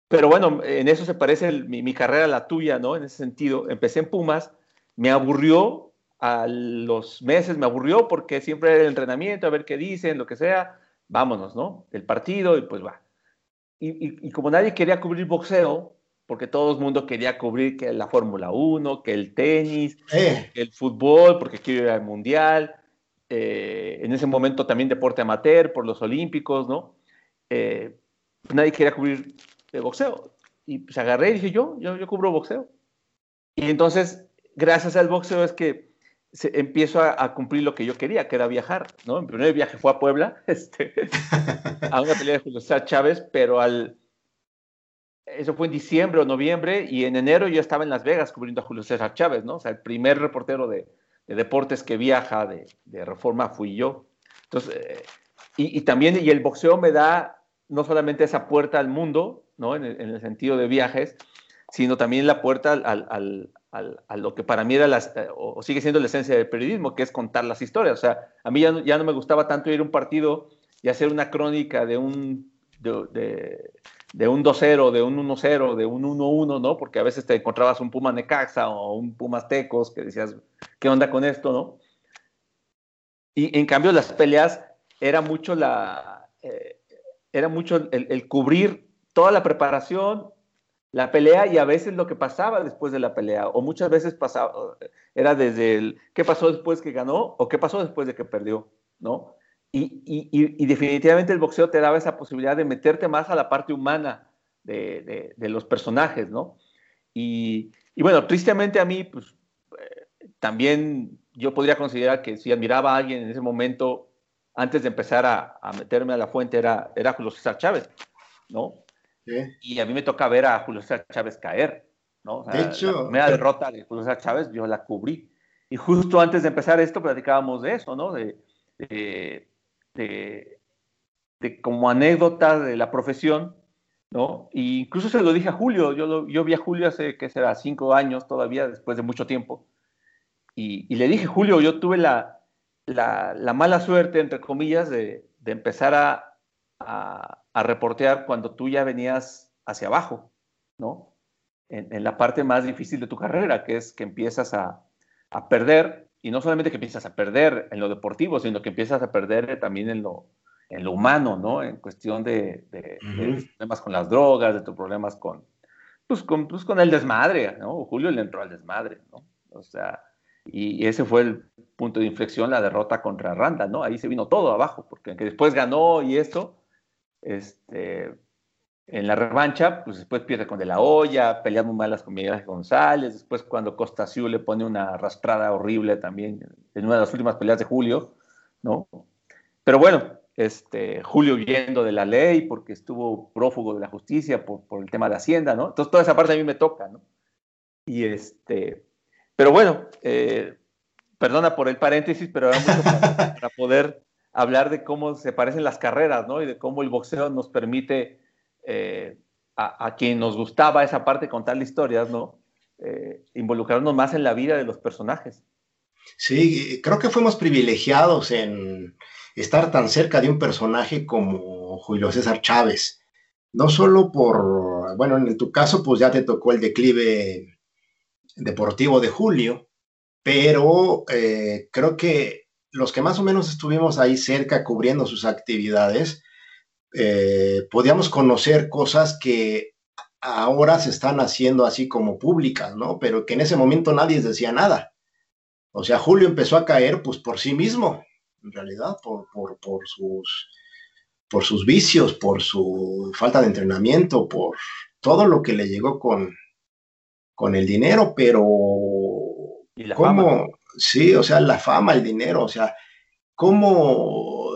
pero bueno, en eso se parece mi, carrera a la tuya, ¿no? En ese sentido, empecé en Pumas, me aburrió a los meses, me aburrió porque siempre era el entrenamiento, a ver qué dicen, lo que sea, vámonos, ¿no? El partido y pues va. Y, y como nadie quería cubrir boxeo, porque todo el mundo quería cubrir que la Fórmula 1, que el tenis, eh. que el fútbol, porque quiero ir al Mundial, eh, en ese momento también deporte amateur por los Olímpicos, ¿no? Eh, pues nadie quería cubrir el boxeo. Y pues agarré y dije yo, yo, yo cubro boxeo. Y entonces, gracias al boxeo es que empiezo a, cumplir lo que yo quería, que era viajar, ¿no? Mi primer viaje fue a Puebla, <laughs> este, a una pelea de Julio César Chávez, pero al, eso fue en diciembre o noviembre, y en enero yo estaba en Las Vegas cubriendo a Julio César Chávez, ¿no? O sea, el primer reportero de, deportes que viaja de, Reforma fui yo. Entonces, eh, y, también, y el boxeo me da no solamente esa puerta al mundo, ¿no? En el, sentido de viajes, sino también la puerta al, a lo que para mí era, las, o sigue siendo la esencia del periodismo, que es contar las historias. O sea, a mí ya no, ya no me gustaba tanto ir a un partido y hacer una crónica de un, de un 2-0, de un 1-0, de un 1-1, ¿no? Porque a veces te encontrabas un Puma Necaxa o un Pumas Tecos que decías, ¿qué onda con esto, no? Y en cambio las peleas era mucho la, eh, era mucho el, cubrir toda la preparación, la pelea y a veces lo que pasaba después de la pelea, o muchas veces pasaba, era desde el qué pasó después que ganó o qué pasó después de que perdió, ¿no? Y, definitivamente el boxeo te daba esa posibilidad de meterte más a la parte humana de, los personajes, ¿no? Y, bueno, tristemente a mí, pues eh, también yo podría considerar que si admiraba a alguien en ese momento, antes de empezar a, meterme a la fuente, era, era Julio César Chávez, ¿no? Y a mí me toca ver a Julio César Chávez caer, ¿no? de hecho, la primera derrota de Julio César Chávez yo la cubrí. Y justo antes de empezar esto platicábamos de eso, ¿no? De, de, como anécdota de la profesión, ¿no? E incluso se lo dije a Julio, yo, yo vi a Julio hace, ¿qué será?, cinco años todavía, después de mucho tiempo, y, le dije, Julio, yo tuve la, la, mala suerte, entre comillas, de, de empezar a, a, reportear cuando tú ya venías hacia abajo, ¿no? En, en, la parte más difícil de tu carrera, que es que empiezas a, a perder y no solamente que empiezas a perder en lo deportivo, sino que empiezas a perder también en lo, en lo humano, ¿no? En cuestión de, problemas con las drogas, de tus problemas con, pues, con, pues, con el desmadre, ¿no? Julio le entró al desmadre, ¿no? O sea, y, ese fue el punto de inflexión, la derrota contra Randa, ¿no? Ahí se vino todo abajo, porque después ganó y esto, este, en la revancha, pues después pierde con De La Hoya, pelea muy malas con Miguel González, después cuando Costa Ciu le pone una arrastrada horrible también en una de las últimas peleas de Julio, ¿no? Pero bueno, este, Julio huyendo de la ley porque estuvo prófugo de la justicia por, el tema de Hacienda, ¿no? Entonces toda esa parte a mí me toca, ¿no? Y este, pero bueno, eh, perdona por el paréntesis, pero era mucho para poder hablar de cómo se parecen las carreras, ¿no? Y de cómo el boxeo nos permite eh, a, quien nos gustaba esa parte de contar historias, ¿no? Eh, involucrarnos más en la vida de los personajes. Sí, creo que fuimos privilegiados en estar tan cerca de un personaje como Julio César Chávez. No solo por, bueno, en tu caso, pues ya te tocó el declive deportivo de Julio, pero eh, creo que los que más o menos estuvimos ahí cerca cubriendo sus actividades, eh, podíamos conocer cosas que ahora se están haciendo así como públicas, ¿no? Pero que en ese momento nadie decía nada. O sea, Julio empezó a caer pues por sí mismo, en realidad, por, por, sus, por sus vicios, por su falta de entrenamiento, por todo lo que le llegó con, con el dinero, pero ¿Y la ¿cómo? Sí, o sea, la fama, el dinero, o sea, cómo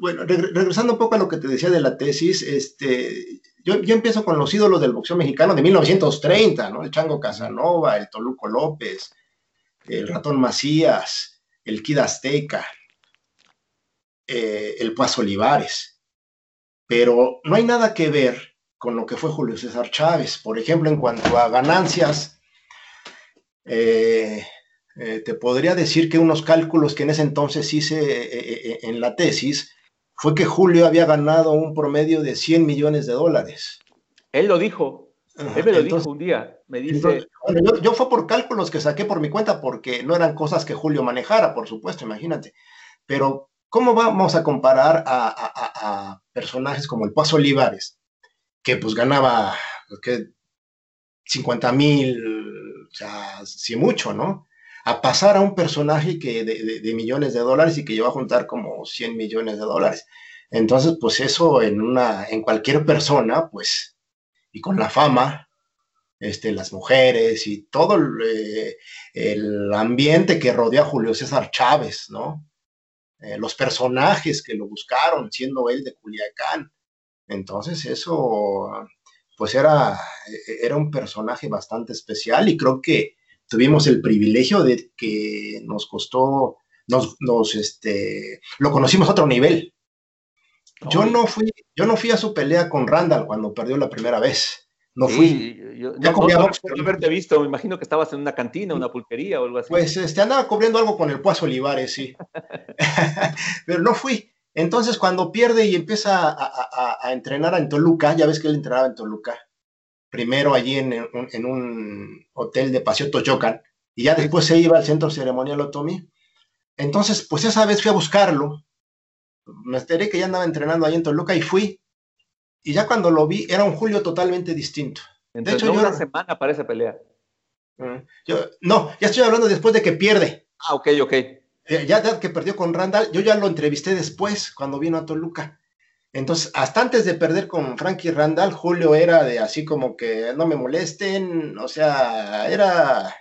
bueno, regresando un poco a lo que te decía de la tesis, este, yo, empiezo con los ídolos del boxeo mexicano de 1930, ¿no? El Chango Casanova, el Toluco López, el Ratón Macías, el Kid Azteca, eh, el Paz Olivares. Pero no hay nada que ver con lo que fue Julio César Chávez. Por ejemplo, en cuanto a ganancias, eh, eh, te podría decir que unos cálculos que en ese entonces hice en la tesis, fue que Julio había ganado un promedio de 100 millones de dólares. Él lo dijo. Él me lo dijo un día. Me dice. yo, fue por cálculos que saqué por mi cuenta porque no eran cosas que Julio manejara, por supuesto, imagínate. Pero, ¿cómo vamos a comparar a, personajes como el Paso Olivares, que pues ganaba que 50 mil, o sea, si mucho, ¿no? A pasar a un personaje que de, millones de dólares y que lleva a juntar como 100 millones de dólares. Entonces, pues eso en, una, en cualquier persona, pues, y con la fama, este, las mujeres y todo el, eh, ambiente que rodea a Julio César Chávez, ¿no? Eh, los personajes que lo buscaron, siendo él de Culiacán. Entonces, eso, pues era, era un personaje bastante especial y creo que tuvimos el privilegio de que nos costó, nos, nos este, lo conocimos a otro nivel. Yo no fui, yo no fui a su pelea con Randall cuando perdió la primera vez. No fui. Yo, ya no, haberte visto, me imagino que estabas en una cantina, una pulquería o algo así. Pues este, andaba cubriendo algo con el Puazo Olivares, sí. <laughs> Pero no fui. Entonces, cuando pierde y empieza a, a, a, entrenar en Toluca, ya ves que él entrenaba en Toluca, primero allí en, un hotel de Paseo Tochocan, y ya después se iba al centro ceremonial Otomi. Entonces, pues esa vez fui a buscarlo, me enteré que ya andaba entrenando ahí en Toluca y fui, y ya cuando lo vi, era un Julio totalmente distinto. de hecho, yo, una semana para esa pelea. Mm, no, ya estoy hablando después de que pierde. Ah, ok, ok. Eh, ya, que perdió con Randall, yo ya lo entrevisté después, cuando vino a Toluca. Entonces, hasta antes de perder con Frankie Randall, Julio era de así como que no me molesten, o sea, era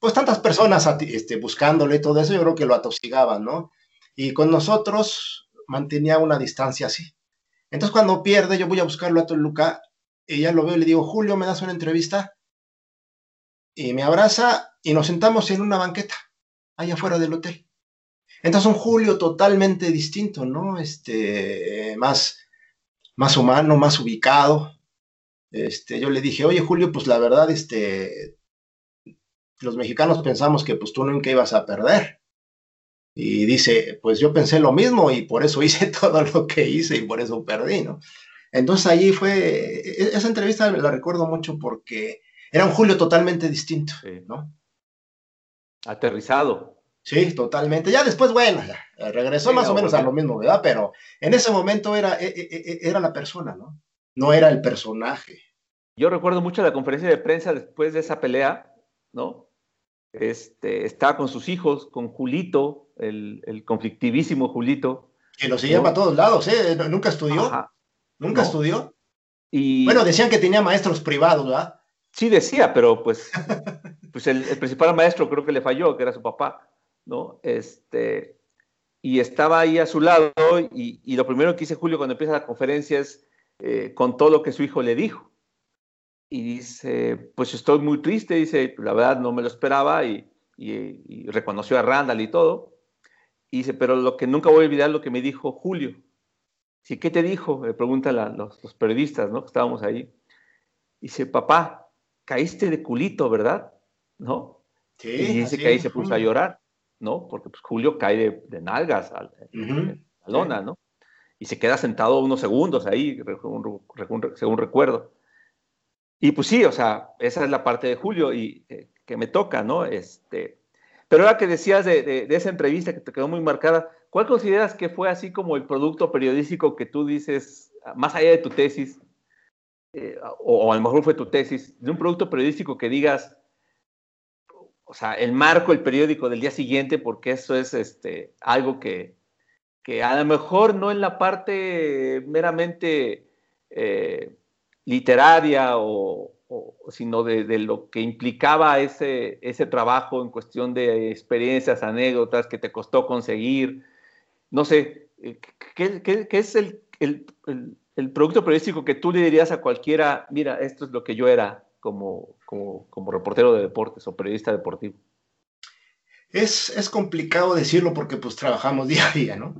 pues tantas personas este, buscándole y todo eso, yo creo que lo atosigaban, ¿no? Y con nosotros mantenía una distancia así. Entonces, cuando pierde, yo voy a buscarlo a Toluca y ya lo veo y le digo, Julio, ¿me das una entrevista? Y me abraza y nos sentamos en una banqueta, allá afuera del hotel. Entonces, un Julio totalmente distinto, ¿no? Este, más, más humano, más ubicado. Este, yo le dije, oye, Julio, pues la verdad, este, los mexicanos pensamos que pues tú nunca ibas a perder. Y dice, pues yo pensé lo mismo y por eso <laughs> hice todo lo que hice y por eso perdí, ¿no? Entonces allí fue, e-, esa entrevista la recuerdo mucho porque era un Julio totalmente distinto, ¿no? Aterrizado. Sí, totalmente. Ya después, bueno, regresó más o menos a lo mismo, ¿verdad? Pero en ese momento era, e-, e-, era la persona, ¿no? No era el personaje. Yo recuerdo mucho la conferencia de prensa después de esa pelea, ¿no? Este, estaba con sus hijos, con Julito, el, conflictivísimo Julito. Que lo seguía para todos lados, ¿eh? Nunca estudió. Nunca estudió. Y... Bueno, decían que tenía maestros privados, ¿verdad? Sí, decía, pero pues, <laughs> pues el, principal maestro creo que le falló, que era su papá, ¿no? Este, y estaba ahí a su lado y, lo primero que dice Julio cuando empieza la conferencia es eh, con todo lo que su hijo le dijo y dice, pues estoy muy triste, dice, la verdad no me lo esperaba y, reconoció a Randall y todo. Y dice, pero lo que nunca voy a olvidar lo que me dijo Julio. Sí, ¿qué te dijo? Le preguntan los, los, periodistas, ¿no? Que estábamos ahí. Dice, papá, caíste de culito, ¿verdad? ¿No? Sí, y dice que ahí se puso a llorar, ¿no? Porque pues, Julio cae de, nalgas a, la lona, ¿no? Y se queda sentado unos segundos ahí, según recuerdo. Y pues sí, o sea, esa es la parte de Julio y eh, que me toca, ¿no? Este, pero ahora que decías de, esa entrevista que te quedó muy marcada, ¿cuál consideras que fue así como el producto periodístico que tú dices, más allá de tu tesis, eh, o, a lo mejor fue tu tesis, de un producto periodístico que digas, o sea, el marco, el periódico del día siguiente, porque eso es este, algo que, que a lo mejor no en la parte meramente... Eh, literaria o, sino de, lo que implicaba ese, ese trabajo en cuestión de experiencias, anécdotas que te costó conseguir. No sé, eh, ¿qué, es el, el, producto periodístico que tú le dirías a cualquiera, mira, esto es lo que yo era como, como, reportero de deportes o periodista deportivo? Es, es, complicado decirlo porque pues trabajamos <laughs> día a día, ¿no?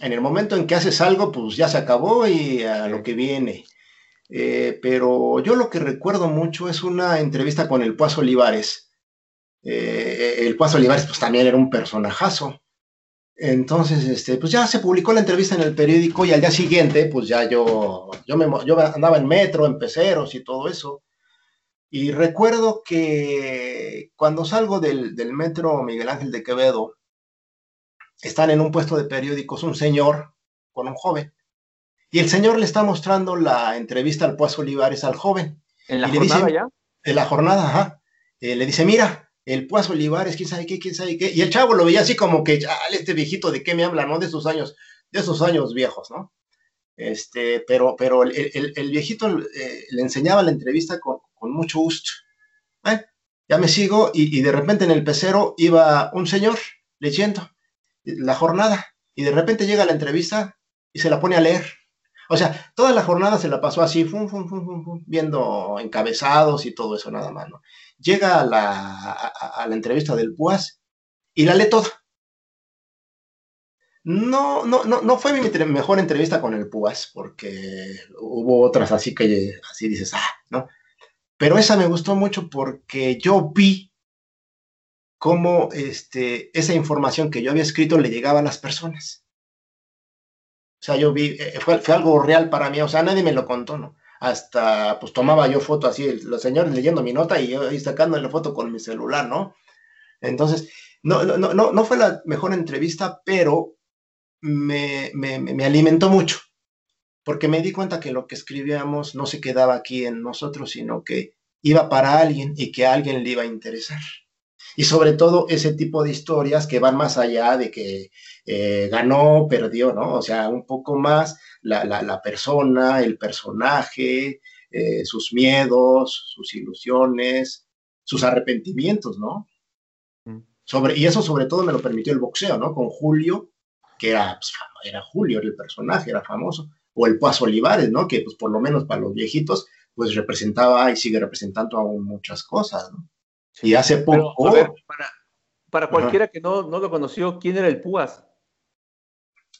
En el momento en que haces algo, pues ya se acabó y a lo que viene. Eh, pero yo lo que recuerdo mucho es una entrevista con el Puazo Olivares. Eh, el Puazo Olivares pues también era un personajazo. Entonces, este, pues ya se publicó la entrevista en el periódico y al día siguiente, pues ya yo, yo, me, yo andaba en metro, en peceros y todo eso. Y recuerdo que cuando salgo del, del metro Miguel Ángel de Quevedo, están en un puesto de periódicos un señor con un joven. Y el señor le está mostrando la entrevista al Puazo Olivares al joven. ¿En la jornada ya? En la jornada, ajá. Eh, le dice, mira, el Puazo Olivares, quién sabe qué, quién sabe qué. Y el chavo lo veía así como que, este viejito, ¿de qué me habla, no? De esos años, de esos años viejos, ¿no? Este, pero, pero el, viejito eh, le enseñaba la entrevista con, mucho gusto. Ya me sigo y, y, de repente en el pecero iba un señor leyendo la jornada y de repente llega la entrevista y se la pone a leer. O sea, toda la jornada se la pasó así, viendo encabezados y todo eso nada más, ¿no? Llega a la, entrevista del PUAS y la lee toda. No, no, no, no fue mi mejor entrevista con el PUAS, porque hubo otras así que así dices, ah, ¿no? Pero esa me gustó mucho porque yo vi cómo este, esa información que yo había escrito le llegaba a las personas. O sea, yo vi, eh, fue, algo real para mí, o sea, nadie me lo contó, ¿no? Hasta, pues tomaba yo foto así, los señores leyendo mi nota y yo ahí sacando la foto con mi celular, ¿no? Entonces, no, no, no, no fue la mejor entrevista, pero me, me, me alimentó mucho. Porque me di cuenta que lo que escribíamos no se quedaba aquí en nosotros, sino que iba para alguien y que a alguien le iba a interesar. Y sobre todo ese tipo de historias que van más allá de que eh, ganó, perdió, ¿no? O sea, un poco más la, persona, el personaje, eh, sus miedos, sus ilusiones, sus arrepentimientos, ¿no? Mm. Sobre, y eso sobre todo me lo permitió el boxeo, ¿no? Con Julio, que era, pues, era Julio, era el personaje, era famoso, o el Paz Olivares, ¿no? Que pues por lo menos para los viejitos, pues representaba y sigue representando aún muchas cosas, ¿no? Y hace poco... para, cualquiera que no, no lo conoció, ¿quién era el Púas?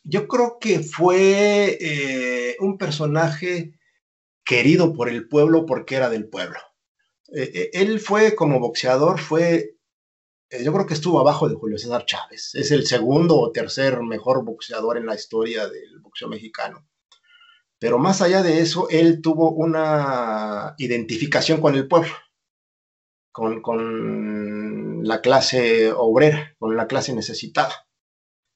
Yo creo que fue eh, un personaje querido por el pueblo porque era del pueblo. Eh, eh, él fue como boxeador, fue, yo creo que estuvo abajo de Julio César Chávez. Es el segundo o tercer mejor boxeador en la historia del boxeo mexicano. Pero más allá de eso, él tuvo una identificación con el pueblo, con, la clase obrera, con la clase necesitada.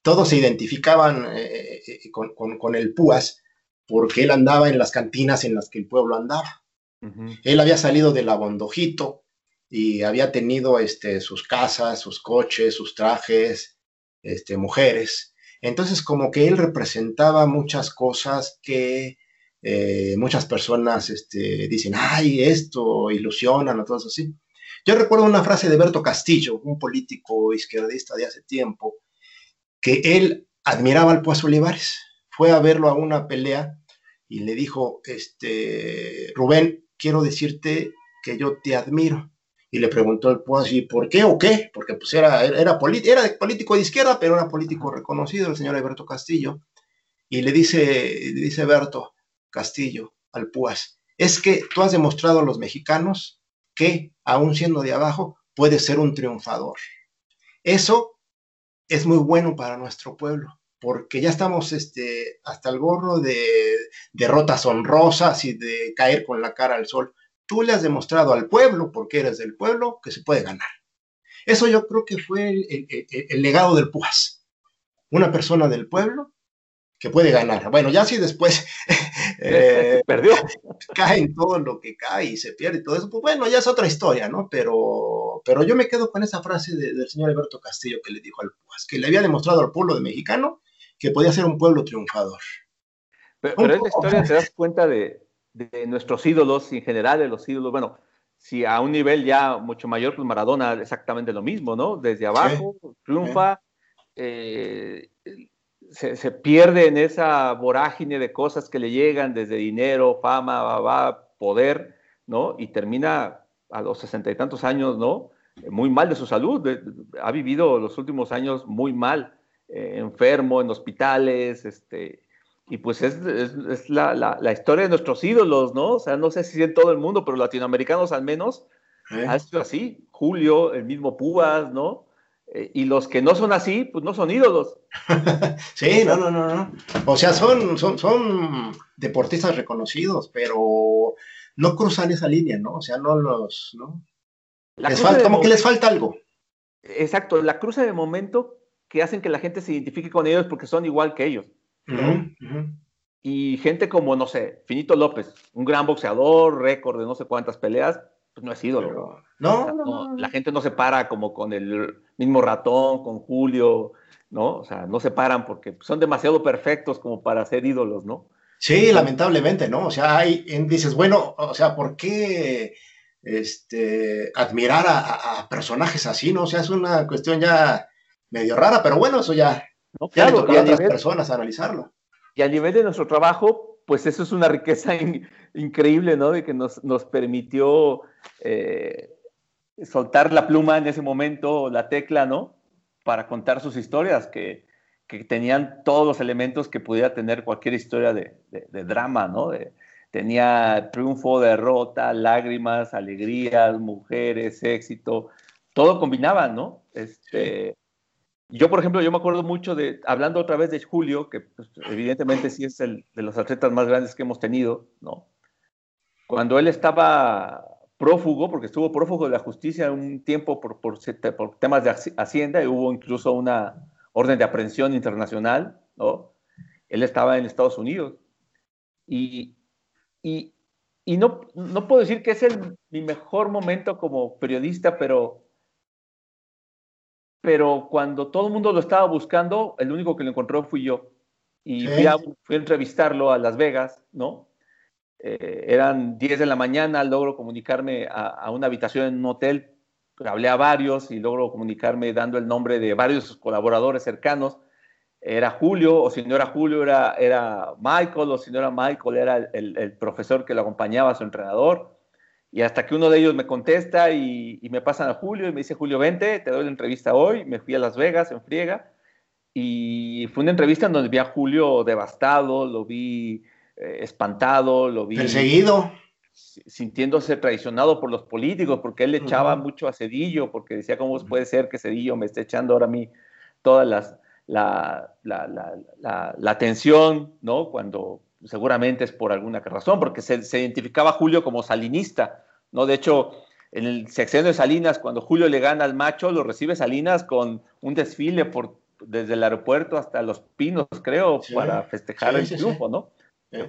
Todos se identificaban eh, eh, con, el Púas porque él andaba en las cantinas en las que el pueblo andaba. Él había salido del abondojito y había tenido este, sus casas, sus coches, sus trajes, este, mujeres. Entonces, como que él representaba muchas cosas que eh, muchas personas este, dicen, ay, esto ilusionan o todo así. Yo recuerdo una frase de Berto Castillo, un político izquierdista de hace tiempo, que él admiraba al Pues Olivares. Fue a verlo a una pelea y le dijo, este, Rubén, quiero decirte que yo te admiro. Y le preguntó el Pues, ¿y por qué o qué? Porque pues era, era, era político de izquierda, pero era político reconocido, el señor Alberto Castillo. Y le dice, le dice Berto, Castillo, al Púas, es que tú has demostrado a los mexicanos que, aún siendo de abajo, puedes ser un triunfador. Eso es muy bueno para nuestro pueblo, porque ya estamos este, hasta el gorro de derrotas honrosas y de caer con la cara al sol. Tú le has demostrado al pueblo, porque eres del pueblo, que se puede ganar. Eso yo creo que fue el, el legado del Púas. Una persona del pueblo que puede ganar. Bueno, ya si después <laughs> eh, <laughs> perdió, cae en todo lo que cae y se pierde y todo eso, pues bueno, ya es otra historia, ¿no? Pero, pero yo me quedo con esa frase del señor Alberto Castillo que le dijo al Puas, que le había demostrado al pueblo de mexicano que podía ser un pueblo triunfador. Pero, en esta historia te das cuenta de, nuestros ídolos en general, de los ídolos, bueno, si a un nivel ya mucho mayor, pues Maradona exactamente lo mismo, ¿no? Desde abajo, triunfa. Eh, se, pierde en esa vorágine de cosas que le llegan desde dinero, fama, va, poder, ¿no? Y termina a los sesenta y tantos años, ¿no? Muy mal de su salud, ha vivido los últimos años muy mal, eh, enfermo, en hospitales, este, y pues es, la, la, historia de nuestros ídolos, ¿no? O sea, no sé si en todo el mundo, pero latinoamericanos al menos, ¿Eh? ha sido así. Julio, el mismo Púas, ¿no? Eh, y los que no son así, pues no son ídolos. <laughs> sí, no, no, no, no. O sea, son, son, son deportistas reconocidos, pero no cruzan esa línea, ¿no? O sea, no los, ¿no? Les falta, como que les falta algo. Exacto, la cruza de momento que hacen que la gente se identifique con ellos porque son igual que ellos. Y gente como, no sé, Finito López, un gran boxeador, récord de no sé cuántas peleas, pues no es ídolo. no, no, La gente no se para como con el mismo ratón, con Julio, ¿no? O sea, no se paran porque son demasiado perfectos como para ser ídolos, ¿no? Sí, lamentablemente, ¿no? O sea, hay, dices, bueno, o sea, ¿por qué este, admirar a, personajes así, no? O sea, es una cuestión ya medio rara, pero bueno, eso ya, no, claro, a otras personas analizarlo. Y a nivel de nuestro trabajo, pues eso es una riqueza increíble, ¿no? De que nos, permitió eh, soltar la pluma en ese momento, la tecla, ¿no? Para contar sus historias, que, tenían todos los elementos que pudiera tener cualquier historia de, drama, ¿no? tenía triunfo, derrota, lágrimas, alegrías, mujeres, éxito, todo combinaba, ¿no? Este, yo, por ejemplo, yo me acuerdo mucho de, hablando otra vez de Julio, que pues, evidentemente sí es el de los atletas más grandes que hemos tenido, ¿no? Cuando él estaba prófugo, porque estuvo prófugo de la justicia un tiempo por, por, por temas de Hacienda, y hubo incluso una orden de aprehensión internacional, ¿no? Él estaba en Estados Unidos. Y, y, y no, no, puedo decir que es el, mi mejor momento como periodista, pero, pero cuando todo el mundo lo estaba buscando, el único que lo encontró fui yo. Y fui, a, fui, a, entrevistarlo a Las Vegas, ¿no? Eh, eran 10 de la mañana, logro comunicarme a, a, una habitación en un hotel, hablé a varios y logro comunicarme dando el nombre de varios colaboradores cercanos era Julio, o si no era Julio, era, era Michael, o si no era Michael, era el, el, profesor que lo acompañaba, su entrenador. Y hasta que uno de ellos me contesta y, y, me pasan a Julio y me dice, Julio, vente, te doy la entrevista hoy. Me fui a Las Vegas en friega. Y fue una entrevista en donde vi a Julio devastado, lo vi eh, espantado, lo vi... Perseguido. Sintiéndose traicionado por los políticos, porque él le echaba uh -huh. mucho a Cedillo, porque decía, ¿cómo puede ser que Cedillo me esté echando ahora a mí todas las la, la, la, la, atención, ¿no? Cuando seguramente es por alguna razón, porque se, se, identificaba a Julio como salinista, ¿no? De hecho, en el sexenio de Salinas, cuando Julio le gana al macho, lo recibe Salinas con un desfile por, desde el aeropuerto hasta Los Pinos, creo, sí, para festejar sí, el sí, triunfo, ¿no?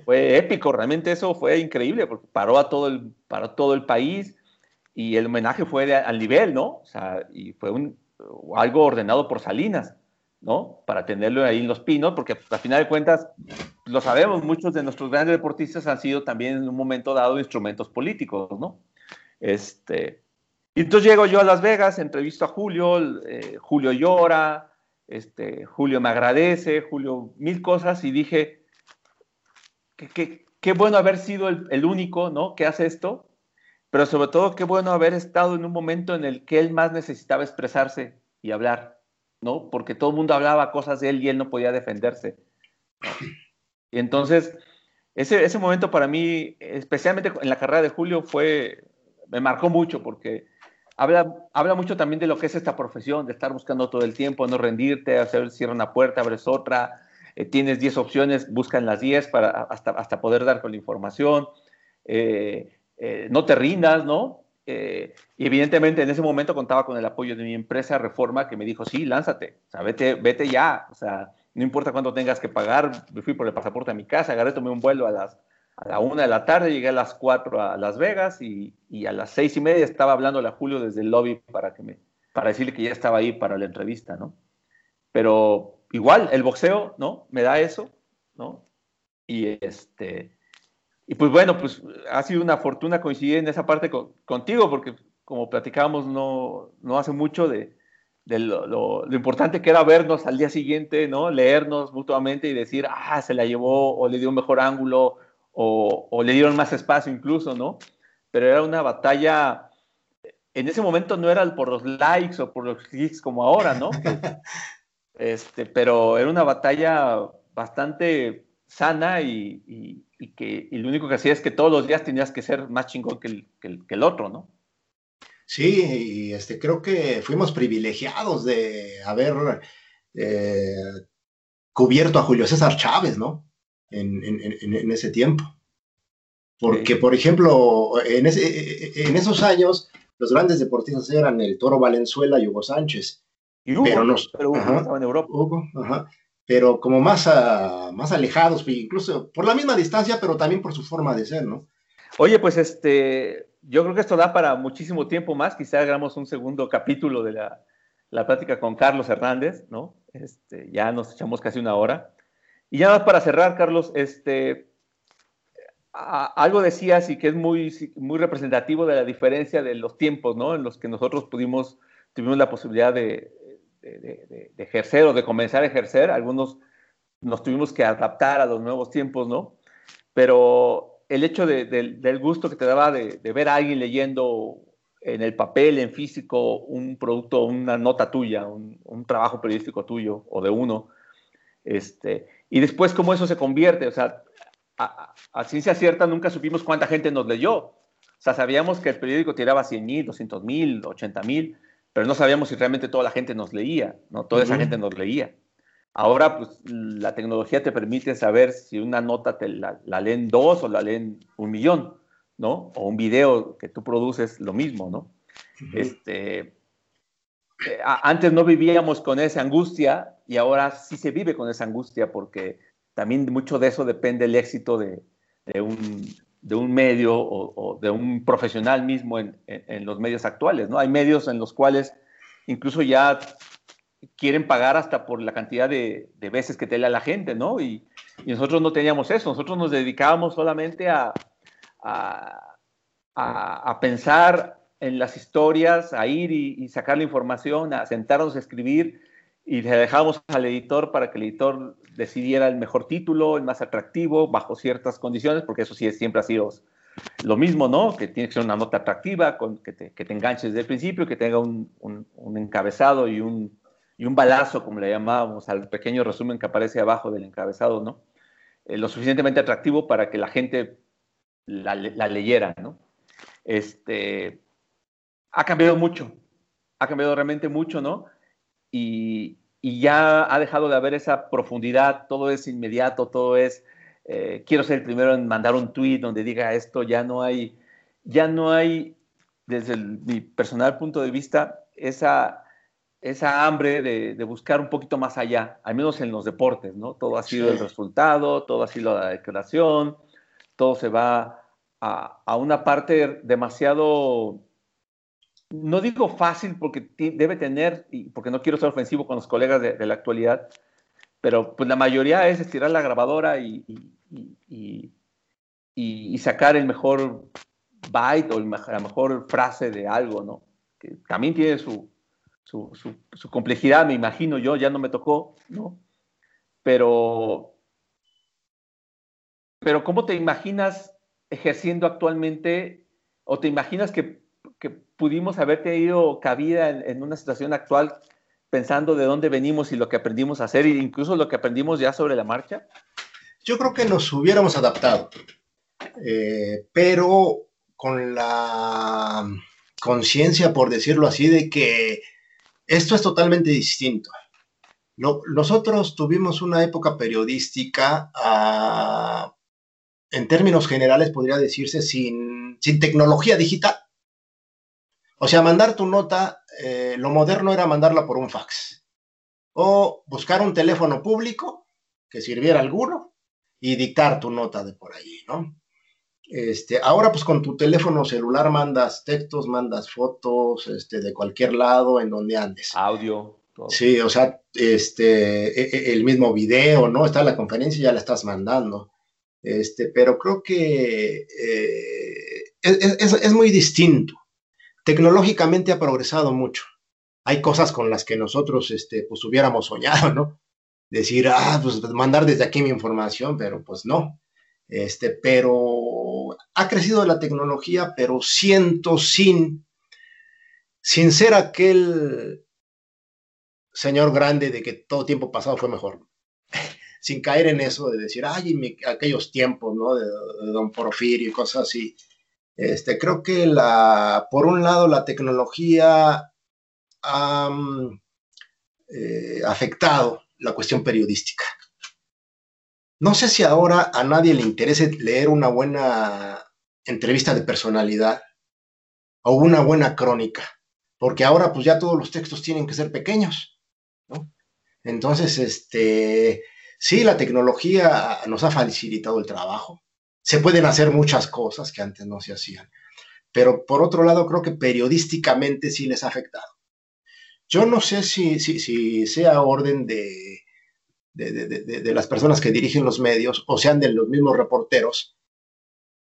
Fue épico, realmente eso fue increíble, porque paró a todo el, paró todo el país y el homenaje fue de, al nivel, ¿no? O sea, y fue un, algo ordenado por Salinas. ¿No? Para tenerlo ahí en los pinos, porque a final de cuentas, lo sabemos, muchos de nuestros grandes deportistas han sido también en un momento dado instrumentos políticos, ¿no? Este, y entonces llego yo a Las Vegas, entrevisto a Julio, eh, Julio llora, este, Julio me agradece, Julio mil cosas, y dije, qué bueno haber sido el, el único, ¿no? Que hace esto, pero sobre todo qué bueno haber estado en un momento en el que él más necesitaba expresarse y hablar. ¿No? Porque todo el mundo hablaba cosas de él y él no podía defenderse. Y entonces, ese, ese momento para mí, especialmente en la carrera de Julio, fue, me marcó mucho porque habla, habla mucho también de lo que es esta profesión, de estar buscando todo el tiempo, no rendirte, hacer, cierra una puerta, abres otra, eh, tienes 10 opciones, buscan las 10 para hasta, hasta poder dar con la información, eh, eh, no te rindas, ¿no? Eh, y evidentemente en ese momento contaba con el apoyo de mi empresa Reforma que me dijo, sí, lánzate, o sea, vete, vete ya, o sea, no importa cuánto tengas que pagar, me fui por el pasaporte a mi casa, agarré, tomé un vuelo a las a la una de la tarde, llegué a las cuatro a Las Vegas y, y, a las seis y media estaba hablando a Julio desde el lobby para, que me, para decirle que ya estaba ahí para la entrevista, ¿no? Pero igual, el boxeo, ¿no? Me da eso, ¿no? Y este, y pues bueno, pues ha sido una fortuna coincidir en esa parte con, contigo, porque como platicábamos no, no hace mucho de, de lo, lo, lo, importante que era vernos al día siguiente, ¿no? Leernos mutuamente y decir, ah, se la llevó, o le dio un mejor ángulo, o, o le dieron más espacio incluso, ¿no? Pero era una batalla, en ese momento no era por los likes o por los clics como ahora, ¿no? <laughs> este, pero era una batalla bastante sana y, y, y que y lo único que hacía es que todos los días tenías que ser más chingón que el, que el, que el otro, ¿no? Sí, y este, creo que fuimos privilegiados de haber eh, cubierto a Julio César Chávez, ¿no? En, en, en, ese tiempo. Porque, sí. por ejemplo, en, ese, en, esos años, los grandes deportistas eran el Toro Valenzuela y Hugo Sánchez. Y Hugo, pero, nos, pero Hugo ajá, estaba en Europa. Hugo, ajá pero como más, uh, más alejados, incluso por la misma distancia, pero también por su forma de ser, ¿no? Oye, pues este, yo creo que esto da para muchísimo tiempo más, quizá hagamos un segundo capítulo de la, la plática con Carlos Hernández, ¿no? Este, ya nos echamos casi una hora. Y ya más para cerrar, Carlos, este, a, algo decías y que es muy, muy representativo de la diferencia de los tiempos, ¿no? En los que nosotros pudimos, tuvimos la posibilidad de, de, ejercer o de comenzar a ejercer. Algunos nos tuvimos que adaptar a los nuevos tiempos, ¿no? Pero el hecho de, del gusto que te daba de, ver a alguien leyendo en el papel, en físico, un producto, una nota tuya, un, trabajo periodístico tuyo o de uno, este, y después cómo eso se convierte, o sea, a, a, ciencia cierta nunca supimos cuánta gente nos leyó. O sea, sabíamos que el periódico tiraba 100 mil, 200 mil, 80 mil, pero no sabíamos si realmente toda la gente nos leía, ¿no? Toda esa uh -huh. gente nos leía. Ahora, pues, la tecnología te permite saber si una nota te la, la, leen dos o la leen un millón, ¿no? O un video que tú produces, lo mismo, ¿no? Uh -huh. Este, antes no vivíamos con esa angustia y ahora sí se vive con esa angustia porque también mucho de eso depende el éxito de, de un, de un medio o, de un profesional mismo en, en, los medios actuales, ¿no? Hay medios en los cuales incluso ya quieren pagar hasta por la cantidad de, de veces que te lea la gente, ¿no? Y, nosotros no teníamos eso, nosotros nos dedicábamos solamente a, a, a, pensar en las historias, a ir y, sacar la información, a sentarnos a escribir y le dejamos al editor para que el editor decidiera el mejor título, el más atractivo, bajo ciertas condiciones, porque eso sí siempre ha sido lo mismo, ¿no? Que tiene que ser una nota atractiva, con, que, te, que te enganches desde el principio, que tenga un, un, un encabezado y un, y un balazo, como le llamábamos al pequeño resumen que aparece abajo del encabezado, ¿no? Eh, lo suficientemente atractivo para que la gente la, la leyera, ¿no? Este, ha cambiado mucho, ha cambiado realmente mucho, ¿no? Y, y ya ha dejado de haber esa profundidad, todo es inmediato, todo es, eh, quiero ser el primero en mandar un tweet donde diga esto, ya no hay, ya no hay, desde el, mi personal punto de vista, esa, esa hambre de, de, buscar un poquito más allá, al menos en los deportes, ¿no? Todo ha sido el resultado, todo ha sido la declaración, todo se va a, a una parte demasiado no digo fácil porque debe tener, y porque no quiero ser ofensivo con los colegas de, la actualidad, pero pues la mayoría es estirar la grabadora y, y, y, sacar el mejor byte o la mejor frase de algo, ¿no? Que también tiene su, su, su, su, complejidad, me imagino yo, ya no me tocó, ¿no? Pero, pero ¿cómo te imaginas ejerciendo actualmente o te imaginas que que pudimos haber tenido cabida en, en, una situación actual pensando de dónde venimos y lo que aprendimos a hacer, e incluso lo que aprendimos ya sobre la marcha? Yo creo que nos hubiéramos adaptado, eh, pero con la conciencia, por decirlo así, de que esto es totalmente distinto. Lo, nosotros tuvimos una época periodística, uh, en términos generales podría decirse, sin, sin tecnología digital. O sea, mandar tu nota, eh, lo moderno era mandarla por un fax. O buscar un teléfono público que sirviera alguno y dictar tu nota de por allí, ¿no? Este, ahora pues con tu teléfono celular mandas textos, mandas fotos, este, de cualquier lado en donde andes. Audio. Todo. Sí, o sea, este, el mismo video, ¿no? Está la conferencia y ya la estás mandando. Este, pero creo que eh, es, es, es muy distinto tecnológicamente ha progresado mucho. Hay cosas con las que nosotros este, pues hubiéramos soñado, ¿no? Decir, ah, pues mandar desde aquí mi información, pero pues no. Este, pero ha crecido la tecnología, pero siento sin, sin ser aquel señor grande de que todo tiempo pasado fue mejor. <laughs> sin caer en eso de decir, ay, mi, aquellos tiempos, ¿no? De, de don Porfirio y cosas así este, creo que la, por un lado la tecnología ha eh, afectado la cuestión periodística. No sé si ahora a nadie le interese leer una buena entrevista de personalidad o una buena crónica, porque ahora pues ya todos los textos tienen que ser pequeños. Entonces, este, sí, la tecnología nos ha facilitado el trabajo, se pueden hacer muchas cosas que antes no se hacían. Pero por otro lado, creo que periodísticamente sí les ha afectado. Yo no sé si, si, si sea orden de, de, de, de, las personas que dirigen los medios o sean de los mismos reporteros,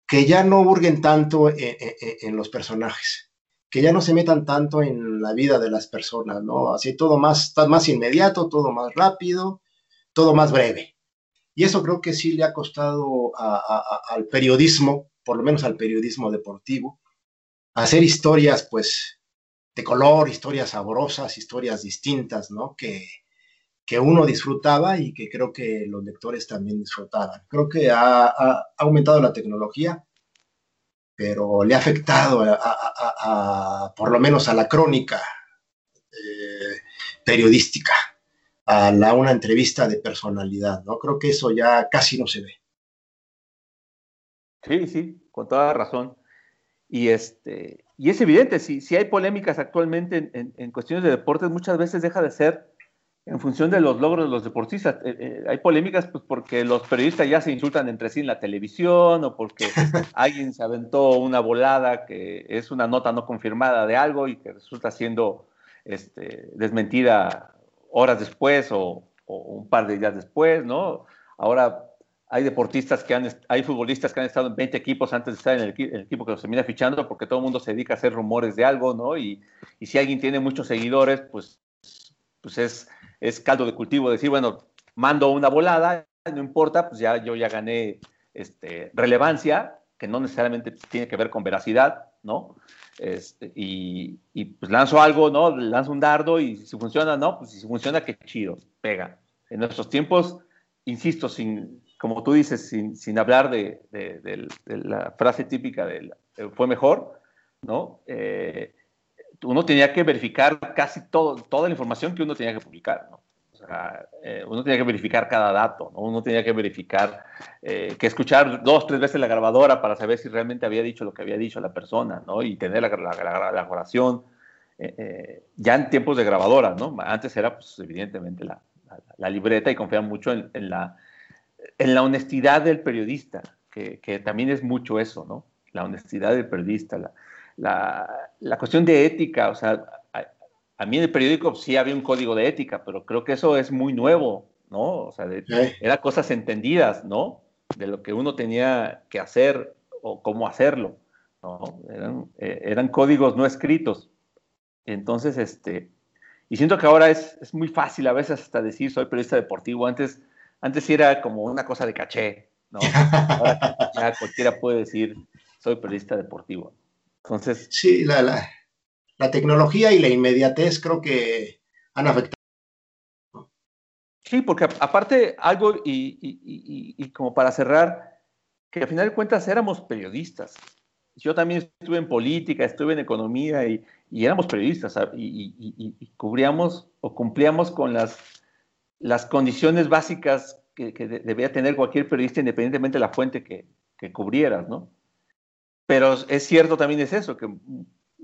que ya no hurguen tanto en, en, en, los personajes, que ya no se metan tanto en la vida de las personas, ¿no? Así todo más, más inmediato, todo más rápido, todo más breve. Y eso creo que sí le ha costado al periodismo, por lo menos al periodismo deportivo, hacer historias, pues, de color, historias sabrosas, historias distintas, ¿no? Que, que uno disfrutaba y que creo que los lectores también disfrutaban. Creo que ha, ha aumentado la tecnología, pero le ha afectado a, por lo menos a la crónica eh, periodística a la, una entrevista de personalidad, ¿no? Creo que eso ya casi no se ve. Sí, sí, con toda razón. Y, este, y es evidente, si, si hay polémicas actualmente en, en, en cuestiones de deportes, muchas veces deja de ser en función de los logros de los deportistas. Eh, eh, hay polémicas pues, porque los periodistas ya se insultan entre sí en la televisión o porque <laughs> alguien se aventó una volada que es una nota no confirmada de algo y que resulta siendo este, desmentida horas después o, un par de días después, ¿no? Ahora hay deportistas que han, hay futbolistas que han estado en 20 equipos antes de estar en el, equipo que los termina fichando porque todo el mundo se dedica a hacer rumores de algo, ¿no? Y, y si alguien tiene muchos seguidores, pues, pues es es caldo de cultivo decir, bueno, mando una volada, no importa, pues ya yo ya gané este, relevancia, que no necesariamente tiene que ver con veracidad, ¿no? Este, y, pues lanzo algo, ¿no? Lanzo un dardo y si funciona, ¿no? Pues si funciona, qué chido, pega. En nuestros tiempos, insisto, sin, como tú dices, sin, sin hablar de, la frase típica de fue mejor, ¿no? Eh, uno tenía que verificar casi todo, toda la información que uno tenía que publicar, ¿no? Sea, eh, uno tenía que verificar cada dato, ¿no? Uno tenía que verificar, eh, que escuchar dos, tres veces la grabadora para saber si realmente había dicho lo que había dicho la persona, ¿no? Y tener la, la, la, grabación, eh, ya en tiempos de grabadora, ¿no? Antes era, pues, evidentemente, la, libreta y confiar mucho en, la, en la honestidad del periodista, que, que también es mucho eso, ¿no? La honestidad del periodista, la, la, la cuestión de ética, o sea, a, mí en el periódico sí había un código de ética, pero creo que eso es muy nuevo, ¿no? O sea, eran cosas entendidas, ¿no? De lo que uno tenía que hacer o cómo hacerlo, ¿no? Eran, eh, eran códigos no escritos. Entonces, este, y siento que ahora es, es, muy fácil a veces hasta decir soy periodista deportivo. Antes, antes era como una cosa de caché, ¿no? Ahora <laughs> ya cualquiera puede decir soy periodista deportivo. Entonces. Sí, la, la, tecnología y la inmediatez creo que han afectado. Sí, porque aparte algo, y, como para cerrar, que al final de cuentas éramos periodistas. Yo también estuve en política, estuve en economía y, éramos periodistas y, cubríamos o cumplíamos con las, las condiciones básicas que, debía tener cualquier periodista independientemente de la fuente que, que cubrieras, ¿no? Pero es cierto también es eso, que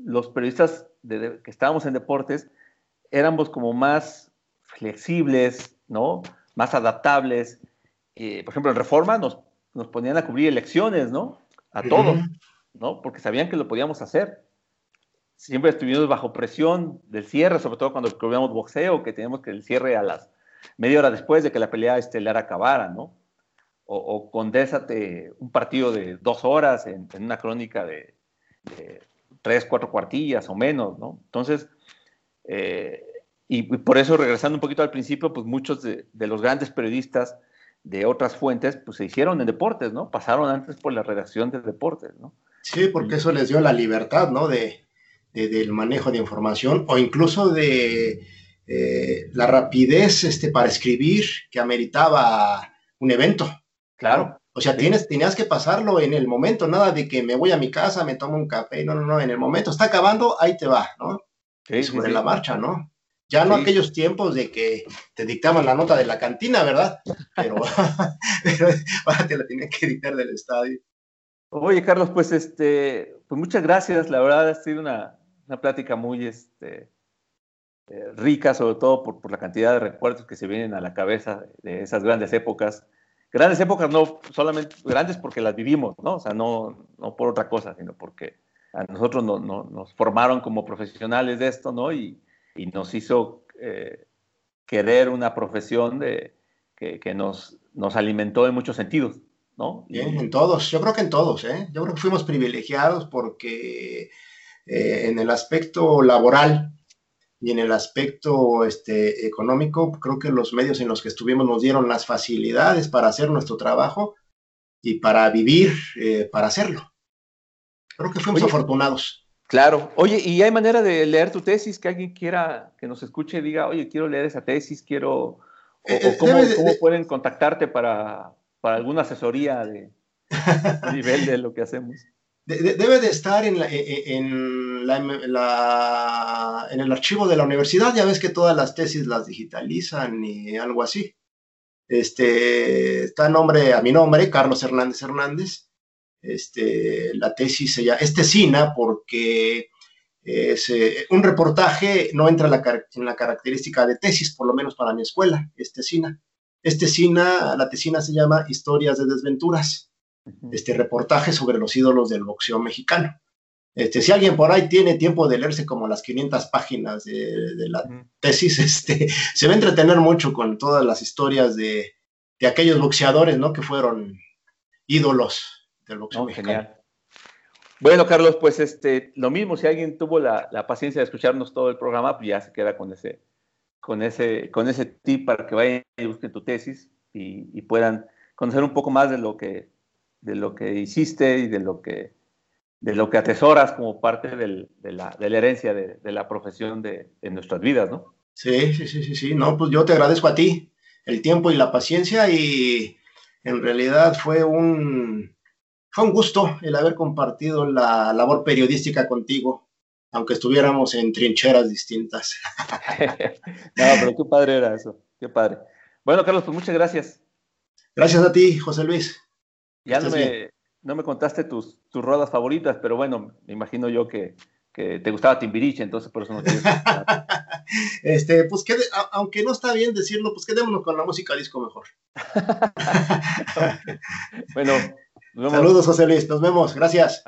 los periodistas que estábamos en deportes éramos como más flexibles, ¿no? Más adaptables. por ejemplo, en Reforma nos, nos, ponían a cubrir elecciones, ¿no? A todos, ¿no? Porque sabían que lo podíamos hacer. Siempre estuvimos bajo presión del cierre, sobre todo cuando cubríamos boxeo, que teníamos que el cierre a las media hora después de que la pelea estelar acabara, ¿no? o, o condésate un partido de dos horas en, una crónica de, tres, cuatro cuartillas o menos, ¿no? Entonces, eh, y, por eso, regresando un poquito al principio, pues muchos de, los grandes periodistas de otras fuentes, pues se hicieron en deportes, ¿no? Pasaron antes por la redacción de deportes, ¿no? Sí, porque eso les dio la libertad, ¿no? De, del manejo de información o incluso de eh, la rapidez este, para escribir que ameritaba un evento. Claro. O sea, tienes, tenías que pasarlo en el momento, nada de que me voy a mi casa, me tomo un café, no, no, no, en el momento, está acabando, ahí te va, ¿no? Sí, sobre la marcha, ¿no? Ya no aquellos tiempos de que te dictaban la nota de la cantina, ¿verdad? <laughs> Pero, ahora te la tienen que dictar del estadio. Oye, Carlos, pues este, pues muchas gracias. La verdad ha sido una, una plática muy este, eh, rica, sobre todo por, por, la cantidad de recuerdos que se vienen a la cabeza de esas grandes épocas grandes épocas no solamente grandes porque las vivimos, ¿no? O sea, no, no por otra cosa, sino porque a nosotros no, nos formaron como profesionales de esto, ¿no? Y, y nos hizo eh, querer una profesión de, que, que, nos, nos alimentó en muchos sentidos, ¿no? Bien, en todos, yo creo que en todos, ¿eh? Yo creo que fuimos privilegiados porque eh, en el aspecto laboral y en el aspecto este, económico, creo que los medios en los que estuvimos nos dieron las facilidades para hacer nuestro trabajo y para vivir, eh, para hacerlo. Creo que fuimos afortunados. Claro. Oye, ¿y hay manera de leer tu tesis? Que alguien quiera, que nos escuche y diga, oye, quiero leer esa tesis, quiero... O, eh, cómo, pueden contactarte para, para alguna asesoría de, de nivel de lo que hacemos? <laughs> debe de estar en, e, e, en, la, en, el archivo de la universidad. Ya ves que todas las tesis las digitalizan y algo así. Este, está nombre, a mi nombre, Carlos Hernández Hernández. Este, la tesis se llama, es tesina porque Es, eh, un reportaje no entra en la, característica de tesis, por lo menos para mi escuela, es tesina. Es tesina, la tesina se llama Historias de Desventuras, este reportaje sobre los ídolos del boxeo mexicano. Este, si alguien por ahí tiene tiempo de leerse como las 500 páginas de, la tesis, <laughs> este, se va a entretener mucho con todas las historias de, aquellos boxeadores, ¿no? Que fueron ídolos del boxeo mexicano. Bueno, Carlos, pues este, lo mismo, si alguien tuvo la, paciencia de escucharnos todo el programa, pues ya se queda con ese, con ese, con ese tip para que vayan y busquen tu tesis y, puedan conocer un poco más de lo que, de lo que hiciste y de lo que, de lo que atesoras como parte de, la, herencia de, la profesión de, nuestras vidas, ¿no? Sí, sí, sí, sí, sí. No, pues yo te agradezco a ti el tiempo y la paciencia y en realidad fue un, fue un gusto el haber compartido la labor periodística contigo, aunque estuviéramos en trincheras distintas. <laughs> <laughs> no, pero qué padre era eso, qué padre. Bueno, Carlos, pues muchas gracias. Gracias a ti, José Luis. Ya no me, no me, contaste tus, tus rodas favoritas, pero bueno, me imagino yo que, que te gustaba Timbiriche, entonces por eso no tienes. <laughs> este, pues que, aunque no está bien decirlo, pues quedémonos con la música disco mejor. <laughs> bueno, Saludos, José Luis. Nos vemos. Gracias.